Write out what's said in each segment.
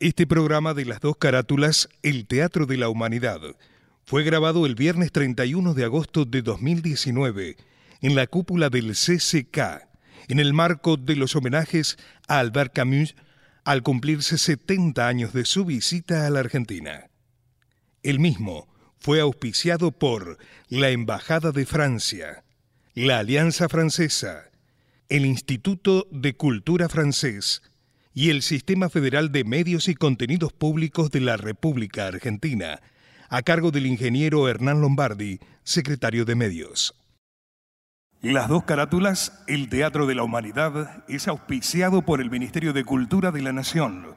Este programa de las dos carátulas, El Teatro de la Humanidad, fue grabado el viernes 31 de agosto de 2019 en la cúpula del CCK, en el marco de los homenajes a Albert Camus al cumplirse 70 años de su visita a la Argentina. El mismo fue auspiciado por la Embajada de Francia, la Alianza Francesa, el Instituto de Cultura Francés y el Sistema Federal de Medios y Contenidos Públicos de la República Argentina, a cargo del ingeniero Hernán Lombardi, secretario de Medios. Las dos carátulas, el Teatro de la Humanidad, es auspiciado por el Ministerio de Cultura de la Nación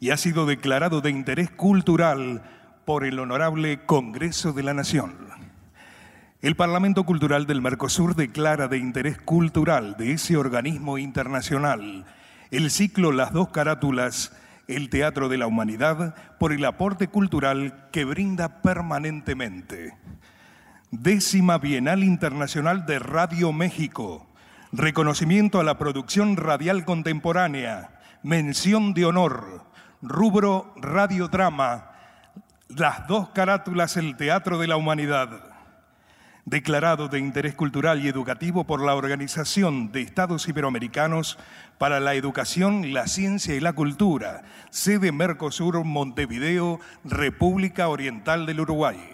y ha sido declarado de interés cultural por el Honorable Congreso de la Nación. El Parlamento Cultural del Mercosur declara de interés cultural de ese organismo internacional el ciclo Las dos carátulas, el Teatro de la Humanidad, por el aporte cultural que brinda permanentemente. Décima Bienal Internacional de Radio México. Reconocimiento a la producción radial contemporánea. Mención de honor. Rubro Radiodrama. Las dos carátulas El Teatro de la Humanidad declarado de interés cultural y educativo por la Organización de Estados Iberoamericanos para la Educación, la Ciencia y la Cultura, sede Mercosur, Montevideo, República Oriental del Uruguay.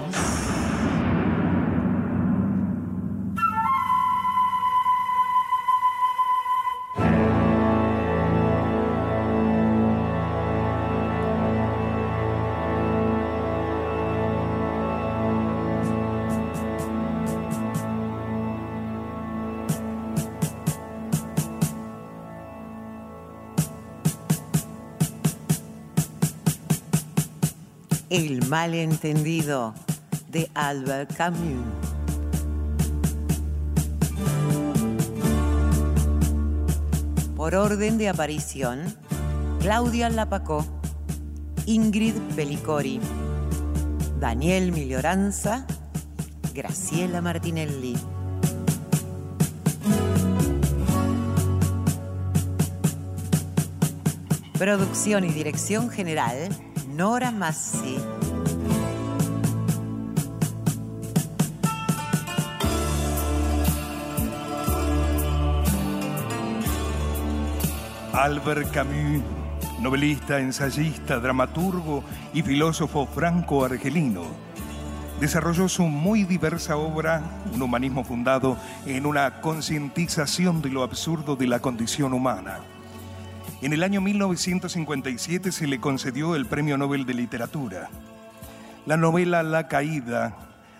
El malentendido de Albert Camus. Por orden de aparición, Claudia Lapacó, Ingrid Pelicori, Daniel Milioranza, Graciela Martinelli. Producción y dirección general, Nora Massi. Albert Camus, novelista, ensayista, dramaturgo y filósofo franco-argelino, desarrolló su muy diversa obra, un humanismo fundado en una concientización de lo absurdo de la condición humana en el año 1957 se le concedió el Premio Nobel de Literatura. La novela La Caída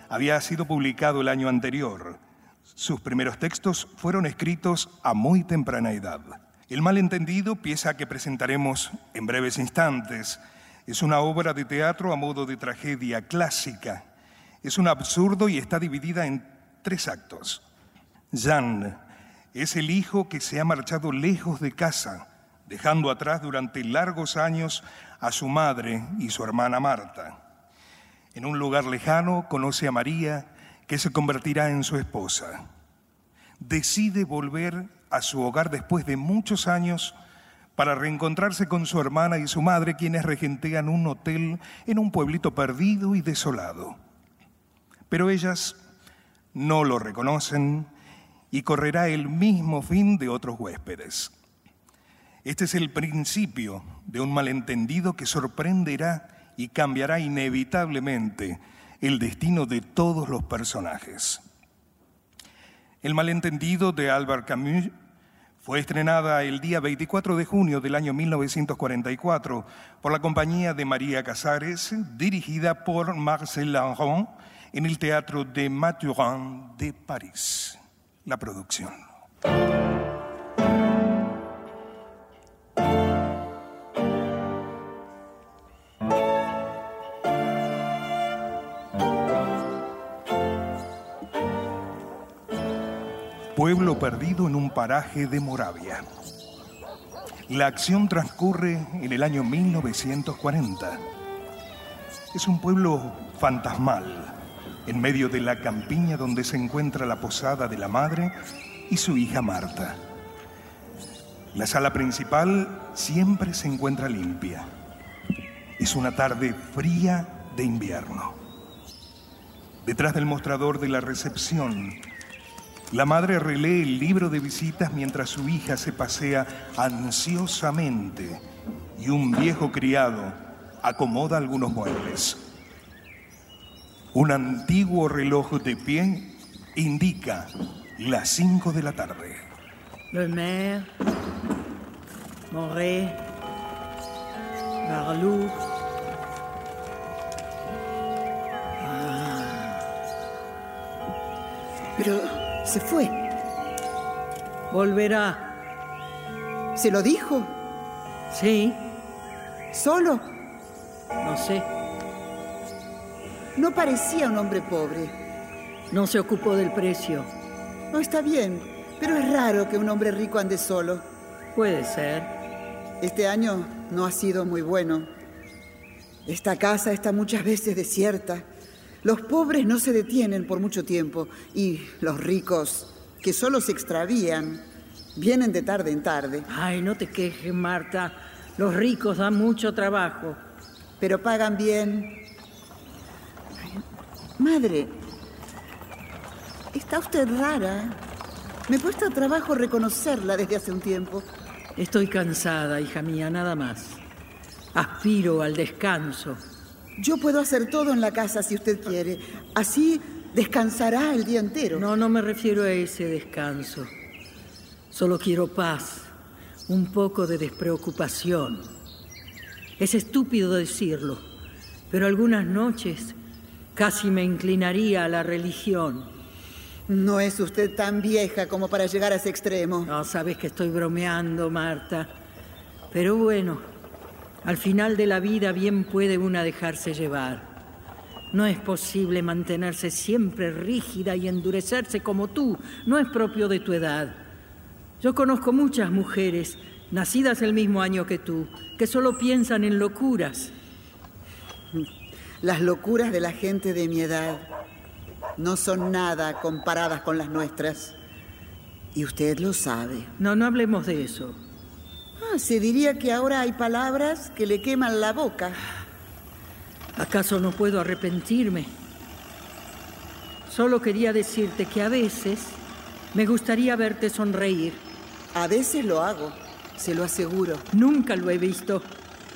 había sido publicado el año anterior. Sus primeros textos fueron escritos a muy temprana edad. El malentendido, pieza que presentaremos en breves instantes, es una obra de teatro a modo de tragedia clásica. Es un absurdo y está dividida en tres actos. Jean es el hijo que se ha marchado lejos de casa dejando atrás durante largos años a su madre y su hermana Marta. En un lugar lejano conoce a María, que se convertirá en su esposa. Decide volver a su hogar después de muchos años para reencontrarse con su hermana y su madre, quienes regentean un hotel en un pueblito perdido y desolado. Pero ellas no lo reconocen y correrá el mismo fin de otros huéspedes. Este es el principio de un malentendido que sorprenderá y cambiará inevitablemente el destino de todos los personajes. El malentendido de Albert Camus fue estrenada el día 24 de junio del año 1944 por la compañía de María Casares, dirigida por Marcel Lanron en el Teatro de Mathurin de París. La producción. Pueblo perdido en un paraje de Moravia. La acción transcurre en el año 1940. Es un pueblo fantasmal, en medio de la campiña donde se encuentra la posada de la madre y su hija Marta. La sala principal siempre se encuentra limpia. Es una tarde fría de invierno. Detrás del mostrador de la recepción, la madre relee el libro de visitas mientras su hija se pasea ansiosamente y un viejo criado acomoda algunos muebles. Un antiguo reloj de pie indica las 5 de la tarde. Le maire, Moré, Barlou. Ah. Pero se fue. Volverá. ¿Se lo dijo? Sí. ¿Solo? No sé. No parecía un hombre pobre. No se ocupó del precio. No está bien, pero es raro que un hombre rico ande solo. Puede ser. Este año no ha sido muy bueno. Esta casa está muchas veces desierta. Los pobres no se detienen por mucho tiempo y los ricos, que solo se extravían, vienen de tarde en tarde. Ay, no te quejes, Marta. Los ricos dan mucho trabajo. Pero pagan bien. madre, está usted rara. Me cuesta trabajo reconocerla desde hace un tiempo. Estoy cansada, hija mía, nada más. Aspiro al descanso. Yo puedo hacer todo en la casa si usted quiere. Así descansará el día entero. No, no me refiero a ese descanso. Solo quiero paz, un poco de despreocupación. Es estúpido decirlo, pero algunas noches casi me inclinaría a la religión. No es usted tan vieja como para llegar a ese extremo. No, sabes que estoy bromeando, Marta. Pero bueno, al final de la vida bien puede una dejarse llevar. No es posible mantenerse siempre rígida y endurecerse como tú. No es propio de tu edad. Yo conozco muchas mujeres, nacidas el mismo año que tú, que solo piensan en locuras. Las locuras de la gente de mi edad no son nada comparadas con las nuestras. Y usted lo sabe. No, no hablemos de eso. Se diría que ahora hay palabras que le queman la boca. ¿Acaso no puedo arrepentirme? Solo quería decirte que a veces me gustaría verte sonreír. A veces lo hago, se lo aseguro. Nunca lo he visto.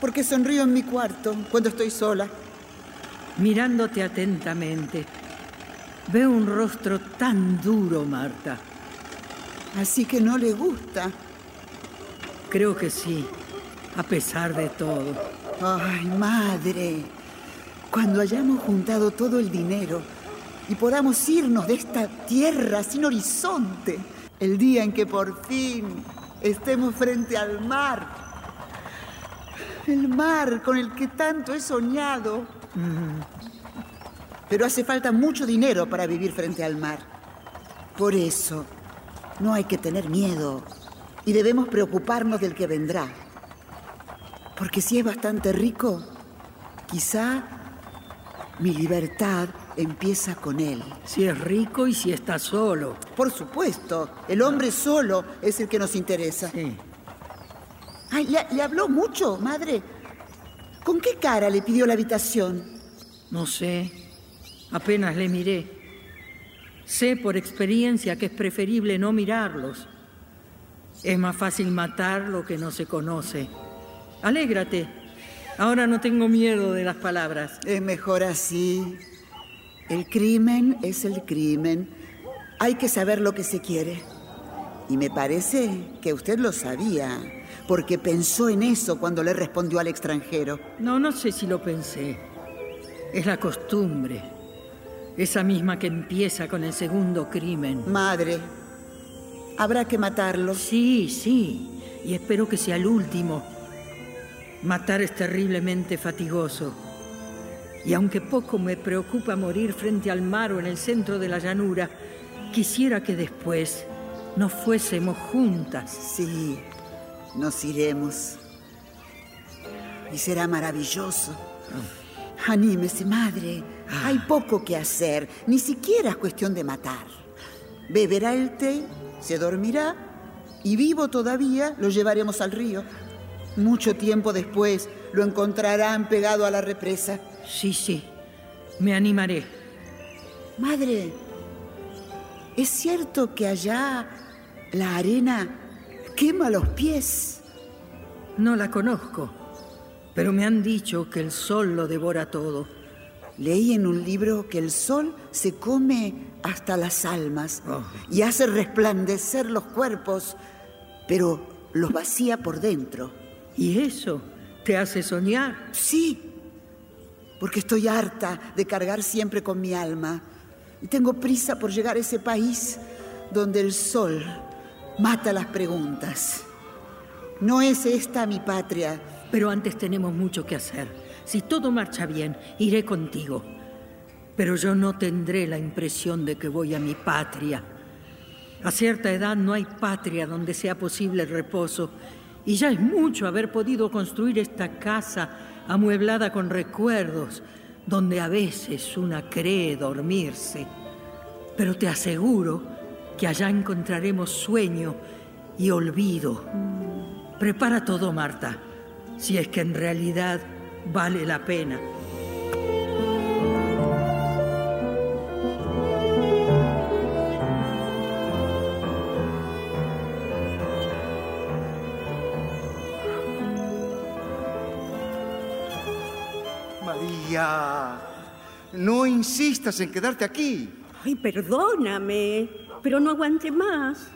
Porque sonrío en mi cuarto cuando estoy sola. Mirándote atentamente, veo un rostro tan duro, Marta. Así que no le gusta. Creo que sí, a pesar de todo. Ay, madre, cuando hayamos juntado todo el dinero y podamos irnos de esta tierra sin horizonte, el día en que por fin estemos frente al mar, el mar con el que tanto he soñado. Mm. Pero hace falta mucho dinero para vivir frente al mar. Por eso, no hay que tener miedo y debemos preocuparnos del que vendrá. Porque si es bastante rico, quizá mi libertad empieza con él. Si es rico y si está solo. Por supuesto, el hombre solo es el que nos interesa. Sí. Ay, ¿le, ¿le, habló mucho, madre? ¿Con qué cara le pidió la habitación? No sé. Apenas le miré. Sé por experiencia que es preferible no mirarlos. Es más fácil matar lo que no se conoce. Alégrate. Ahora no tengo miedo de las palabras. Es mejor así. El crimen es el crimen. Hay que saber lo que se quiere. Y me parece que usted lo sabía, porque pensó en eso cuando le respondió al extranjero. No, no sé si lo pensé. Es la costumbre. Esa misma que empieza con el segundo crimen. Madre, habrá que matarlo. Sí, sí. Y espero que sea el último. Matar es terriblemente fatigoso. Y aunque poco me preocupa morir frente al mar o en el centro de la llanura, quisiera que después nos fuésemos juntas. Sí, nos iremos. Y será maravilloso. Anímese, madre. Hay poco que hacer. Ni siquiera es cuestión de matar. Beberá el té, se dormirá y vivo todavía lo llevaremos al río. Mucho tiempo después lo encontrarán pegado a la represa. Sí, sí. Me animaré. Madre, ¿es cierto que allá la arena quema los pies? No la conozco, pero me han dicho que el sol lo devora todo. Leí en un libro que el sol se come hasta las almas Oh. y hace resplandecer los cuerpos, pero los vacía por dentro. ¿Y eso te hace soñar? Sí, porque estoy harta de cargar siempre con mi alma y tengo prisa por llegar a ese país donde el sol mata las preguntas. No es esta mi patria. Pero antes tenemos mucho que hacer. Si todo marcha bien, iré contigo. Pero yo no tendré la impresión de que voy a mi patria. A cierta edad no hay patria donde sea posible el reposo. Y ya es mucho haber podido construir esta casa amueblada con recuerdos, donde a veces una cree dormirse. Pero te aseguro que allá encontraremos sueño y olvido. Prepara todo, Marta, si es que en realidad vale la pena. María, no insistas en quedarte aquí. Ay, perdóname, pero no aguante más.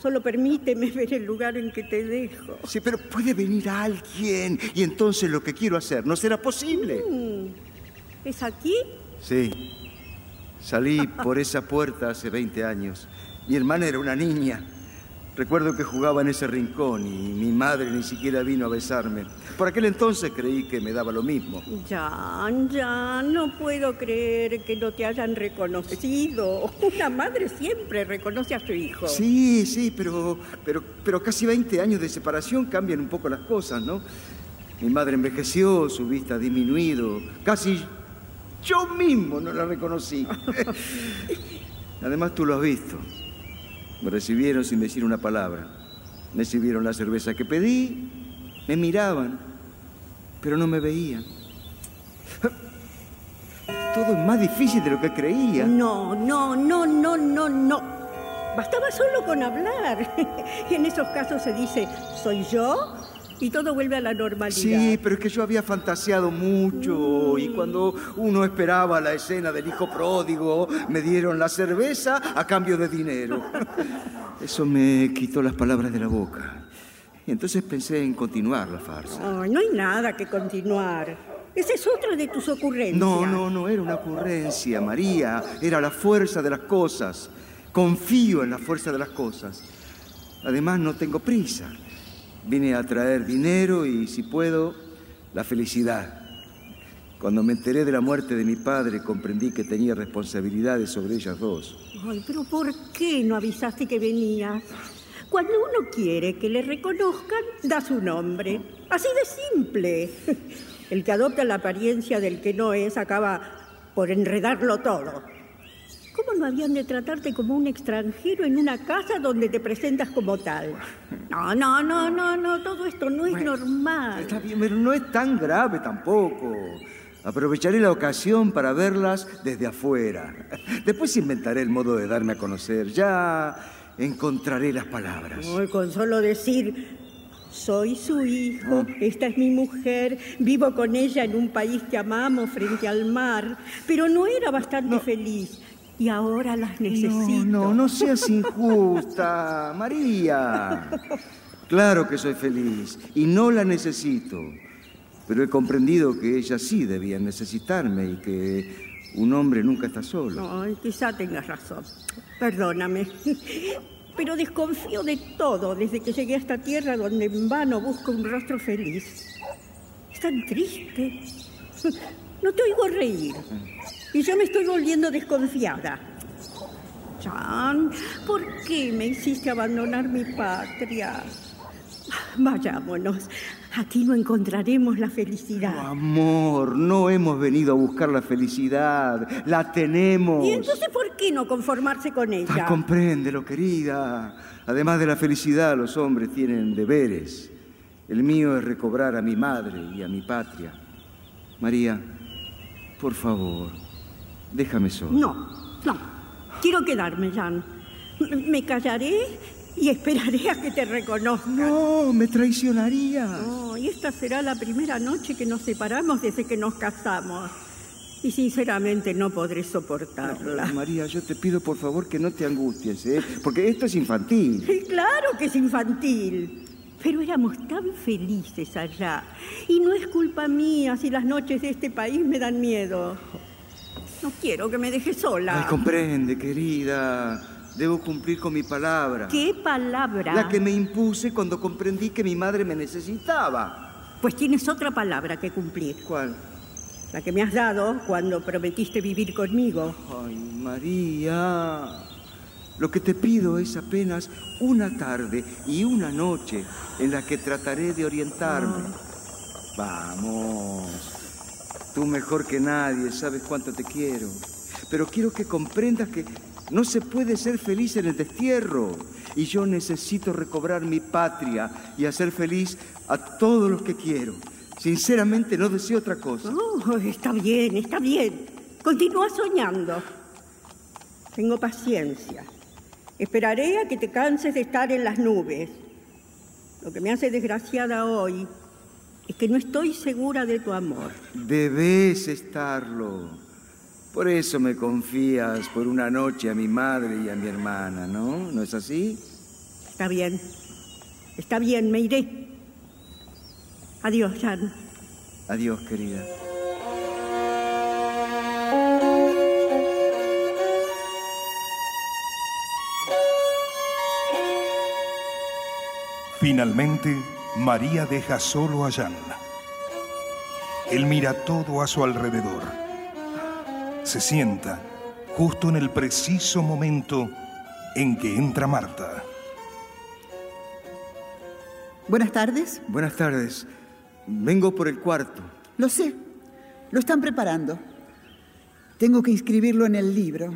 Solo permíteme ver el lugar en que te dejo. Sí, pero puede venir alguien y entonces lo que quiero hacer no será posible. ¿Es aquí? Sí, salí por esa puerta hace 20 años. Mi hermana era una niña. Recuerdo que jugaba en ese rincón y mi madre ni siquiera vino a besarme. Por aquel entonces creí que me daba lo mismo. Ya, ya, no puedo creer que no te hayan reconocido. Una madre siempre reconoce a su hijo. Sí, sí, pero, pero, pero casi 20 años de separación cambian un poco las cosas, ¿no? Mi madre envejeció, su vista ha disminuido. Casi yo mismo no la reconocí. Además, tú lo has visto. Me recibieron sin decir una palabra. Me sirvieron la cerveza que pedí, me miraban, pero no me veían. Todo es más difícil de lo que creía. No, no, no, no, no, no. Bastaba solo con hablar. En esos casos se dice, soy yo, y todo vuelve a la normalidad. Sí, pero es que yo había fantaseado mucho y cuando uno esperaba la escena del hijo pródigo, me dieron la cerveza a cambio de dinero. Eso me quitó las palabras de la boca. Y entonces pensé en continuar la farsa. Ay, no hay nada que continuar. Esa es otra de tus ocurrencias. No, no, no era una ocurrencia, María. Era la fuerza de las cosas. Confío en la fuerza de las cosas. Además, no tengo prisa. Vine a traer dinero y, si puedo, la felicidad. Cuando me enteré de la muerte de mi padre, comprendí que tenía responsabilidades sobre ellas dos. Ay, pero ¿por qué no avisaste que venías? Cuando uno quiere que le reconozcan, da su nombre. Así de simple. El que adopta la apariencia del que no es acaba por enredarlo todo. ¿Cómo no habían de tratarte como un extranjero en una casa donde te presentas como tal? No, no, no, no, no, todo esto no es normal. Está bien, pero no es tan grave tampoco. Aprovecharé la ocasión para verlas desde afuera. Después inventaré el modo de darme a conocer. Ya encontraré las palabras. Hoy con solo decir, soy su hijo, esta es mi mujer, vivo con ella en un país que amamos frente al mar, pero no era bastante feliz y ahora las necesito. No, no, no seas injusta, María. Claro que soy feliz y no la necesito, pero he comprendido que ella sí debía necesitarme y que un hombre nunca está solo. Ay, quizá tengas razón. Perdóname. Pero desconfío de todo desde que llegué a esta tierra donde en vano busco un rostro feliz. Es tan triste. No te oigo reír. Y yo me estoy volviendo desconfiada. Jan, ¿por qué me hiciste abandonar mi patria? Vayámonos. Aquí no encontraremos la felicidad. Amor, no hemos venido a buscar la felicidad, la tenemos. ¿Y entonces por qué no conformarse con ella? Ah, compréndelo, querida. Además de la felicidad, los hombres tienen deberes. El mío es recobrar a mi madre y a mi patria. María, por favor, déjame solo. No, no. Quiero quedarme, Jan. Me callaré y esperaré a que te reconozca. No, me traicionaría. No, y esta será la primera noche que nos separamos desde que nos casamos. Y sinceramente no podré soportarla. No, María, yo te pido por favor que no te angusties, ¿eh? Porque esto es infantil. Sí, claro que es infantil. Pero éramos tan felices allá. Y no es culpa mía si las noches de este país me dan miedo. No quiero que me dejes sola. Ay, comprende, querida. Debo cumplir con mi palabra. ¿Qué palabra? La que me impuse cuando comprendí que mi madre me necesitaba. Pues tienes otra palabra que cumplir. ¿Cuál? La que me has dado cuando prometiste vivir conmigo. Ay, María. Lo que te pido es apenas una tarde y una noche en la que trataré de orientarme. Vamos. Tú mejor que nadie sabes cuánto te quiero. Pero quiero que comprendas que no se puede ser feliz en el destierro. Y yo necesito recobrar mi patria y hacer feliz a todos los que quiero. Sinceramente no deseo otra cosa. Oh, está bien, está bien. Continúa soñando. Tengo paciencia. Esperaré a que te canses de estar en las nubes. Lo que me hace desgraciada hoy es que no estoy segura de tu amor. Debes estarlo. Por eso me confías por una noche a mi madre y a mi hermana, ¿no? ¿No es así? Está bien. Está bien, me iré. Adiós, Jan. Adiós, querida. Finalmente, María deja solo a Jan. Él mira todo a su alrededor. Se sienta justo en el preciso momento en que entra Marta. Buenas tardes. Buenas tardes. Vengo por el cuarto. Lo sé. Lo están preparando. Tengo que inscribirlo en el libro.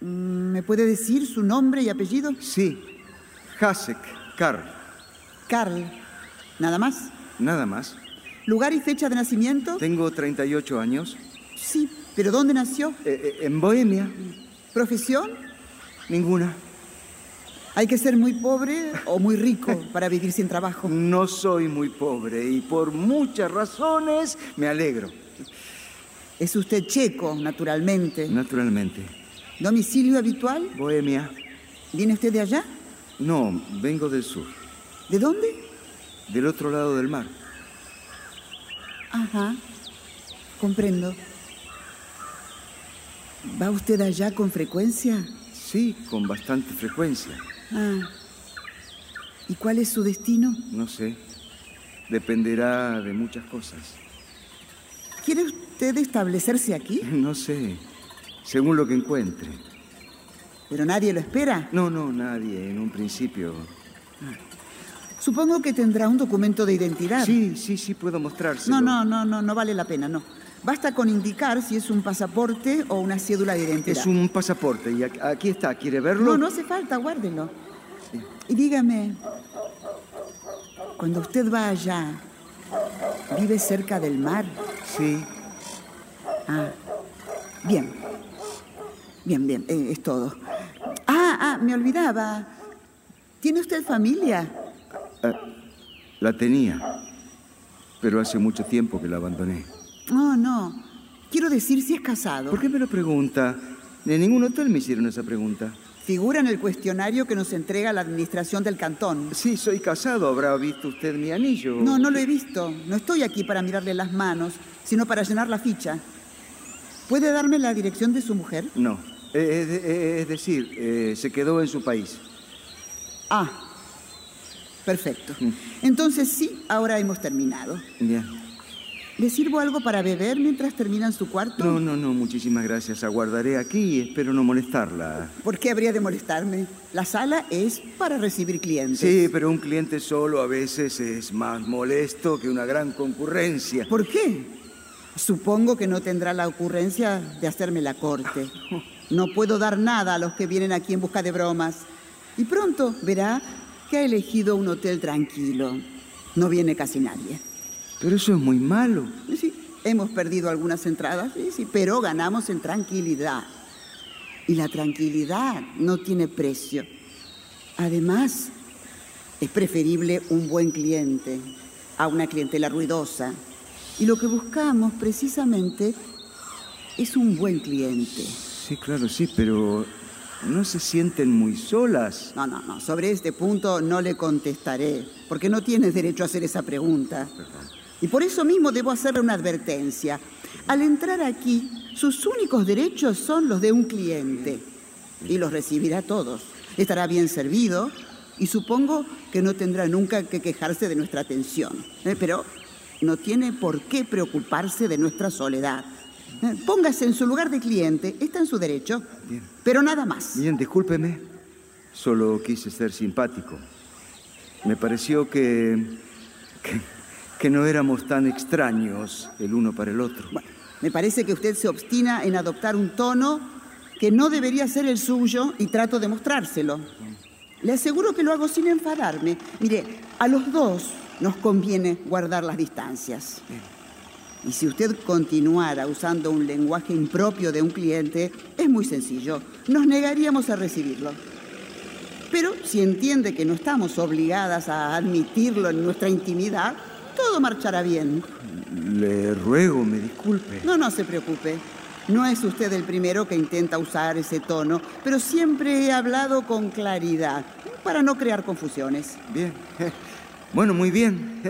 Mm, ¿Me puede decir su nombre y apellido? Sí. Hasek, Carl. Carl. ¿Nada más? Nada más. ¿Lugar y fecha de nacimiento? Tengo 38 años. Sí, pero ¿dónde nació? Eh, eh, en Bohemia. ¿Profesión? Ninguna. Hay que ser muy pobre o muy rico para vivir sin trabajo. No soy muy pobre y por muchas razones me alegro. Es usted checo, naturalmente. Naturalmente. ¿Domicilio habitual? Bohemia. ¿Viene usted de allá? No, vengo del sur. ¿De dónde? Del otro lado del mar. Ajá, comprendo. ¿Va usted allá con frecuencia? Sí, con bastante frecuencia. Ah. ¿Y cuál es su destino? No sé. Dependerá de muchas cosas. ¿Quiere usted establecerse aquí? No sé. Según lo que encuentre. ¿Pero nadie lo espera? No, no, nadie. En un principio. Supongo que tendrá un documento de identidad. Sí, sí, sí, puedo mostrárselo. No, no, no, no, no vale la pena, no. Basta con indicar si es un pasaporte o una cédula de identidad. Es un pasaporte y aquí está. ¿Quiere verlo? No, no hace falta, guárdelo. Y dígame, cuando usted va allá, ¿vive cerca del mar? Sí. Ah, bien. Bien, bien, eh, es todo. Ah, ah, me olvidaba. ¿Tiene usted familia? Eh, la tenía, pero hace mucho tiempo que la abandoné. No, no. Quiero decir si es casado. ¿Por qué me lo pregunta? En ningún hotel me hicieron esa pregunta. Figura en el cuestionario que nos entrega la administración del cantón. Sí, soy casado. ¿Habrá visto usted mi anillo? No, no lo he visto. No estoy aquí para mirarle las manos, sino para llenar la ficha. ¿Puede darme la dirección de su mujer? No. Eh, eh, eh, es decir, se quedó en su país. Ah, perfecto. Mm. Entonces sí, ahora hemos terminado. Bien. ¿Le sirvo algo para beber mientras termina en su cuarto? No, no, no, muchísimas gracias. Aguardaré aquí y espero no molestarla. ¿Por qué habría de molestarme? La sala es para recibir clientes. Sí, pero un cliente solo a veces es más molesto que una gran concurrencia. ¿Por qué? Supongo que no tendrá la ocurrencia de hacerme la corte. No puedo dar nada a los que vienen aquí en busca de bromas. Y pronto verá que ha elegido un hotel tranquilo. No viene casi nadie. Pero eso es muy malo. Sí, hemos perdido algunas entradas, sí, sí, pero ganamos en tranquilidad. Y la tranquilidad no tiene precio. Además, es preferible un buen cliente a una clientela ruidosa. Y lo que buscamos precisamente es un buen cliente. Sí, claro, sí, pero no se sienten muy solas. No, no, no, sobre este punto no le contestaré, porque no tienes derecho a hacer esa pregunta. Y por eso mismo debo hacerle una advertencia. Al entrar aquí, sus únicos derechos son los de un cliente. Y los recibirá todos. Estará bien servido y supongo que no tendrá nunca que quejarse de nuestra atención. ¿eh? Pero no tiene por qué preocuparse de nuestra soledad. ¿Eh? Póngase en su lugar de cliente, está en su derecho. Bien. Pero nada más. Bien, discúlpeme. Solo quise ser simpático. Me pareció que, que, que no éramos tan extraños el uno para el otro. Bueno, me parece que usted se obstina en adoptar un tono que no debería ser el suyo y trato de mostrárselo. Le aseguro que lo hago sin enfadarme. Mire, a los dos nos conviene guardar las distancias. Y si usted continuara usando un lenguaje impropio de un cliente, es muy sencillo. Nos negaríamos a recibirlo. Pero si entiende que no estamos obligadas a admitirlo en nuestra intimidad, todo marchará bien. Le ruego me disculpe. No, no se preocupe. No es usted el primero que intenta usar ese tono, pero siempre he hablado con claridad, para no crear confusiones. Bien. Bueno, muy bien.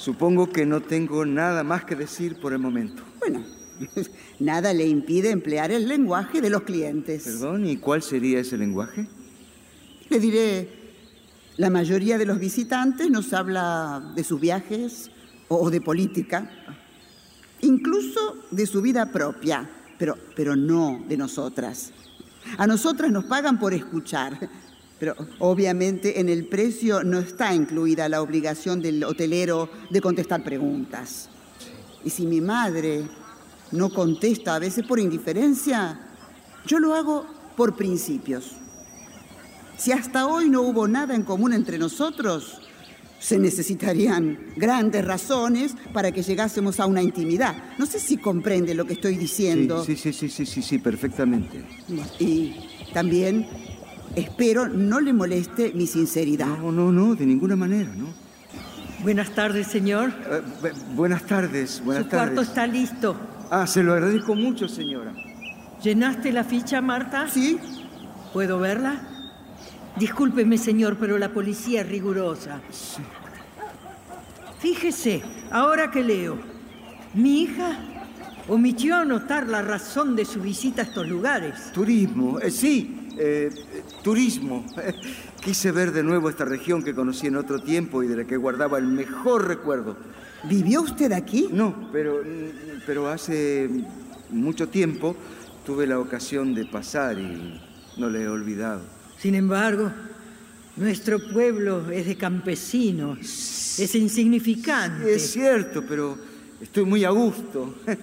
Supongo que no tengo nada más que decir por el momento. Bueno, nada le impide emplear el lenguaje de los clientes. Perdón, ¿y cuál sería ese lenguaje? Le diré, la mayoría de los visitantes nos habla de sus viajes o de política, incluso de su vida propia, pero, pero no de nosotras. A nosotras nos pagan por escuchar, pero obviamente en el precio no está incluida la obligación del hotelero de contestar preguntas. Y si mi madre no contesta a veces por indiferencia, yo lo hago por principios. Si hasta hoy no hubo nada en común entre nosotros, se necesitarían grandes razones para que llegásemos a una intimidad. No sé si comprende lo que estoy diciendo. Sí, sí, sí, sí, sí, sí, perfectamente. Y también espero no le moleste mi sinceridad. No, no, no, de ninguna manera, ¿no? Buenas tardes, señor. Eh, bu- buenas tardes, buenas Su tardes. cuarto está listo. Ah, se lo agradezco mucho, señora. ¿Llenaste la ficha, Marta? ¿Sí? ¿Puedo verla? Discúlpeme, señor, pero la policía es rigurosa. Fíjese, ahora que leo, mi hija omitió anotar la razón de su visita a estos lugares. Turismo, eh, sí, eh, turismo. Quise ver de nuevo esta región que conocí en otro tiempo y de la que guardaba el mejor recuerdo. ¿Vivió usted aquí? No, pero, pero hace mucho tiempo tuve la ocasión de pasar y no le he olvidado. Sin embargo, nuestro pueblo es de campesinos, es insignificante. Es cierto, pero estoy muy a gusto.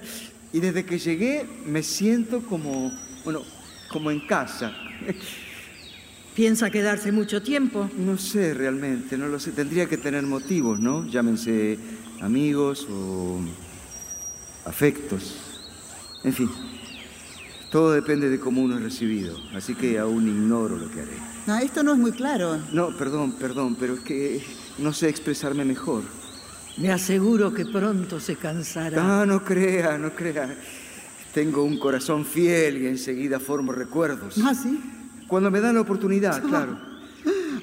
Y desde que llegué me siento como, bueno, como en casa. ¿Piensa quedarse mucho tiempo? No sé realmente, no lo sé. Tendría que tener motivos, ¿no? Llámense amigos o afectos. En fin, todo depende de cómo uno es recibido, así que aún ignoro lo que haré. No, esto no es muy claro. No, perdón, perdón, pero es que no sé expresarme mejor. Me aseguro que pronto se cansará. Ah, no crea, no crea. Tengo un corazón fiel y enseguida formo recuerdos. ¿Ah, sí? Cuando me dan la oportunidad, claro.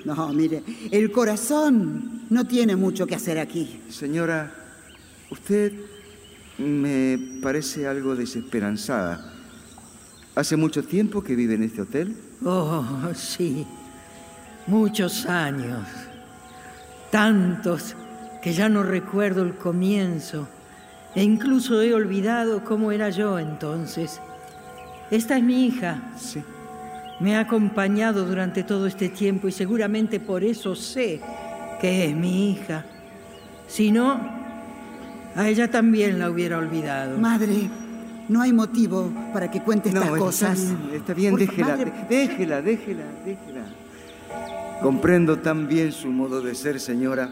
No, mire, el corazón no tiene mucho que hacer aquí. Señora, usted me parece algo desesperanzada. ¿Hace mucho tiempo que vive en este hotel? Oh, sí. Muchos años. Tantos que ya no recuerdo el comienzo. E incluso he olvidado cómo era yo entonces. Esta es mi hija. Sí. Me ha acompañado durante todo este tiempo y seguramente por eso sé que es mi hija. Si no, a ella también la hubiera olvidado. Madre, no hay motivo para que cuente estas no, cosas. Está bien, está bien déjela, déjela, déjela, déjela. Comprendo tan bien su modo de ser, señora.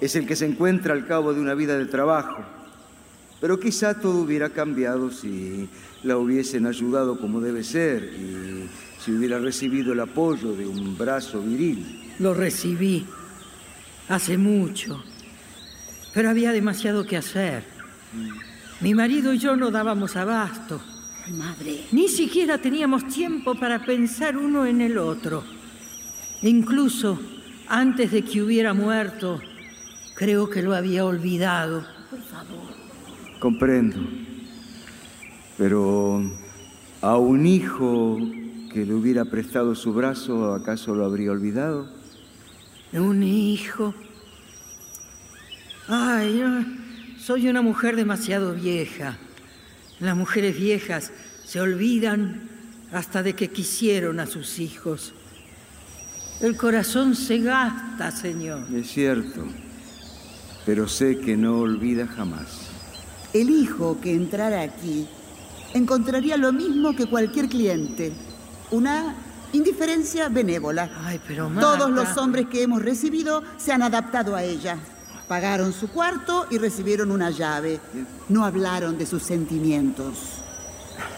Es el que se encuentra al cabo de una vida de trabajo. Pero quizá todo hubiera cambiado si la hubiesen ayudado como debe ser y si hubiera recibido el apoyo de un brazo viril. Lo recibí hace mucho, pero había demasiado que hacer. Mi marido y yo no dábamos abasto. Ay, madre. Ni siquiera teníamos tiempo para pensar uno en el otro. Incluso antes de que hubiera muerto, creo que lo había olvidado. Comprendo. Pero a un hijo que le hubiera prestado su brazo, ¿acaso lo habría olvidado? Un hijo. Ay, yo soy una mujer demasiado vieja. Las mujeres viejas se olvidan hasta de que quisieron a sus hijos. El corazón se gasta, señor. Es cierto, pero sé que no olvida jamás. El hijo que entrara aquí encontraría lo mismo que cualquier cliente. Una indiferencia benévola. Ay, pero Todos Marta. los hombres que hemos recibido se han adaptado a ella. Pagaron su cuarto y recibieron una llave. No hablaron de sus sentimientos.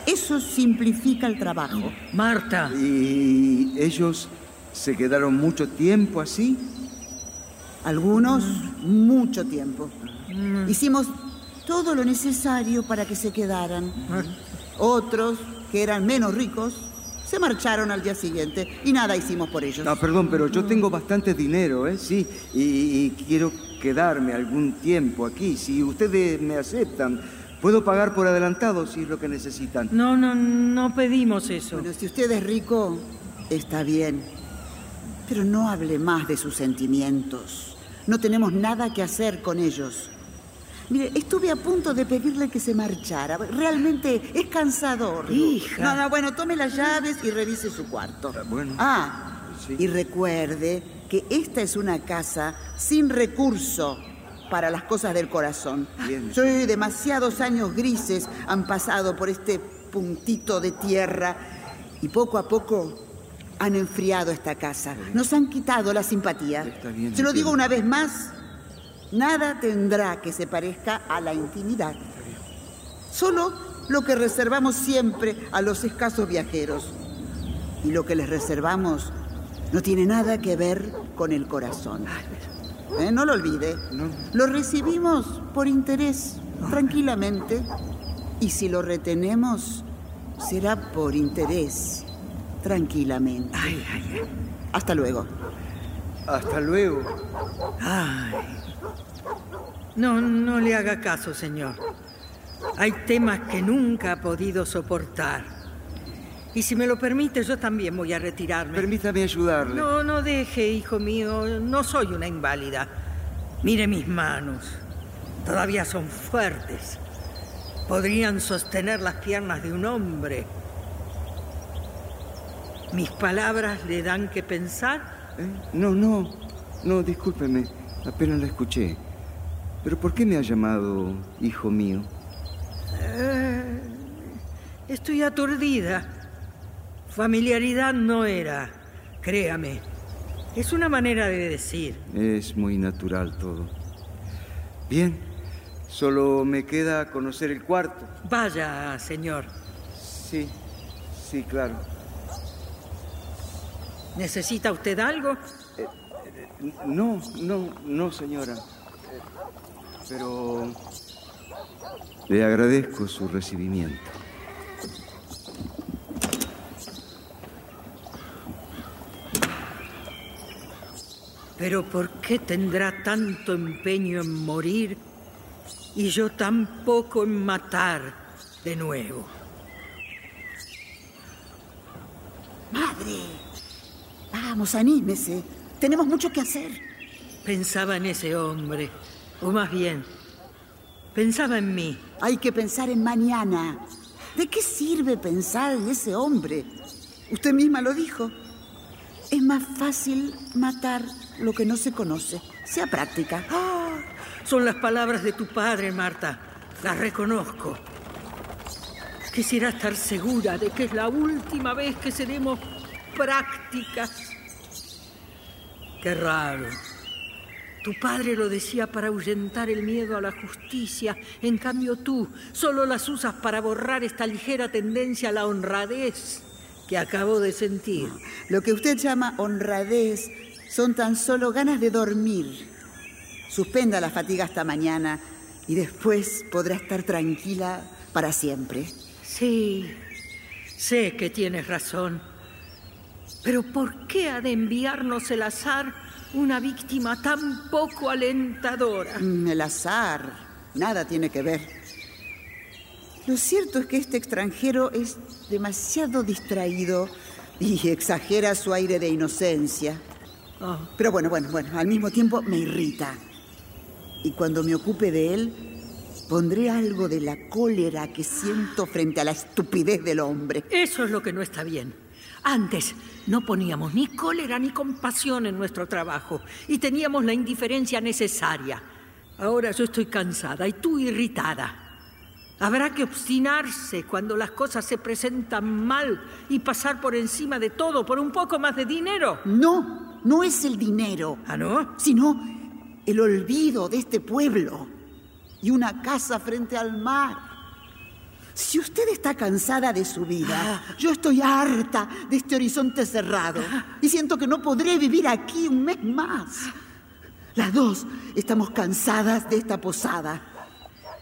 Eso simplifica el trabajo. Marta, ¿Y ellos se quedaron mucho tiempo así? Algunos mucho tiempo. Hicimos todo lo necesario para que se quedaran. Otros, que eran menos ricos, se marcharon al día siguiente y nada hicimos por ellos. No, perdón, pero yo tengo bastante dinero, ¿eh? Sí, y, y quiero quedarme algún tiempo aquí. Si ustedes me aceptan, puedo pagar por adelantado si es lo que necesitan. no, no, no pedimos eso. Bueno, si usted es rico, está bien. Pero no hable más de sus sentimientos. No tenemos nada que hacer con ellos. Mire, estuve a punto de pedirle que se marchara. Realmente es cansador. Hija. No, no, bueno, tome las llaves y revise su cuarto. Ah, bueno. Ah, Sí. y recuerde que esta es una casa sin recurso para las cosas del corazón. Bien. Sí, demasiados años grises han pasado por este puntito de tierra y poco a poco han enfriado esta casa. Nos han quitado la simpatía. Está bien, Se lo digo una vez más, nada tendrá que se parezca a la intimidad. Solo lo que reservamos siempre a los escasos viajeros. Y lo que les reservamos no tiene nada que ver con el corazón. Eh, No lo olvide. Lo recibimos por interés, tranquilamente. Y si lo retenemos, será por interés, tranquilamente. Hasta luego. Hasta luego. Ay. No, no le haga caso, señor. Hay temas que nunca ha podido soportar. Y si me lo permite, yo también voy a retirarme. Permítame ayudarle. No, no deje, hijo mío. No soy una inválida. Mire mis manos. Todavía son fuertes. Podrían sostener las piernas de un hombre. ¿Mis palabras le dan que pensar? ¿Eh? No, no, no, discúlpeme. Apenas la escuché. ¿Pero por qué me ha llamado hijo mío? Eh, estoy aturdida. Familiaridad no era, créame. Es una manera de decir. Es muy natural todo. Bien, Solo me queda conocer el cuarto. Vaya, señor. Sí, sí, claro. ¿Necesita usted algo? No, no, no, señora. Pero le agradezco su recibimiento. Pero ¿por qué tendrá tanto empeño en morir y yo tan poco en matar de nuevo? Madre, vamos, anímese. Tenemos mucho que hacer. Pensaba en ese hombre, o más bien, pensaba en mí. Hay que pensar en mañana. ¿De qué sirve pensar en ese hombre? Usted misma lo dijo. Es más fácil matar lo que no se conoce. Sea práctica. Ah, son las palabras de tu padre, Marta. Las reconozco. Quisiera estar segura de que es la última vez que seremos prácticas. Qué raro. Tu padre lo decía para ahuyentar el miedo a la justicia. En cambio tú solo las usas para borrar esta ligera tendencia a la honradez que acabo de sentir. Lo que usted llama honradez son tan solo ganas de dormir. Suspenda la fatiga hasta mañana y después podrá estar tranquila para siempre. Sí, sé que tienes razón. Pero ¿por qué ha de enviarnos el azar una víctima tan poco alentadora? Mm, El azar, nada tiene que ver. Lo cierto es que este extranjero es demasiado distraído y exagera su aire de inocencia. Ah, Pero bueno, bueno, bueno, al mismo tiempo me irrita. Y cuando me ocupe de él, pondré algo de la cólera que siento frente a la estupidez del hombre. eso es lo que no está bien. Antes no poníamos ni cólera ni compasión en nuestro trabajo y teníamos la indiferencia necesaria. Ahora yo estoy cansada y tú irritada. Habrá que obstinarse cuando las cosas se presentan mal y pasar por encima de todo por un poco más de dinero. No, no es el dinero, ¿Ah, no? sino el olvido de este pueblo y una casa frente al mar. Si usted está cansada de su vida, yo estoy harta de este horizonte cerrado y siento que no podré vivir aquí un mes más. Las dos estamos cansadas de esta posada.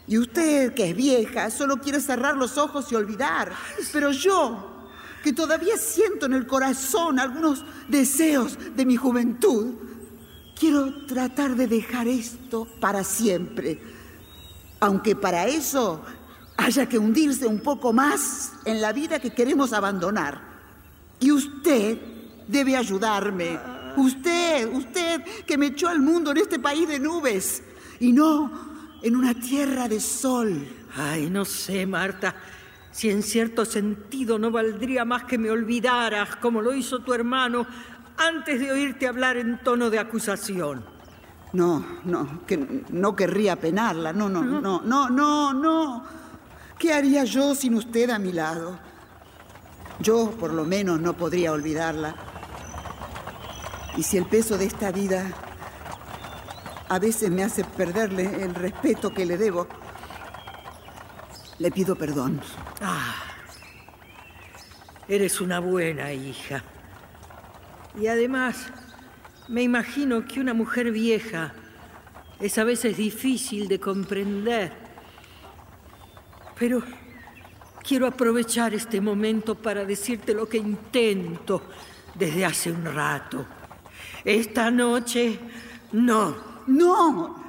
Y usted, que es vieja, solo quiere cerrar los ojos y olvidar. Pero yo, que todavía siento en el corazón algunos deseos de mi juventud, quiero tratar de dejar esto para siempre. Aunque para eso haya que hundirse un poco más en la vida que queremos abandonar. Y usted debe ayudarme. Usted, usted que me echó al mundo en este país de nubes y no en una tierra de sol. Ay, no sé, Marta, si en cierto sentido no valdría más que me olvidaras, como lo hizo tu hermano, antes de oírte hablar en tono de acusación. No, no, que no querría penarla. No, no, no, no, no, no. ¿Qué haría yo sin usted a mi lado? Yo, por lo menos, no podría olvidarla. Y si el peso de esta vida a veces me hace perderle el respeto que le debo, le pido perdón. Ah, eres una buena hija. Y además, me imagino que una mujer vieja es a veces difícil de comprender. Pero quiero aprovechar este momento para decirte lo que intento desde hace un rato. Esta noche, no. No,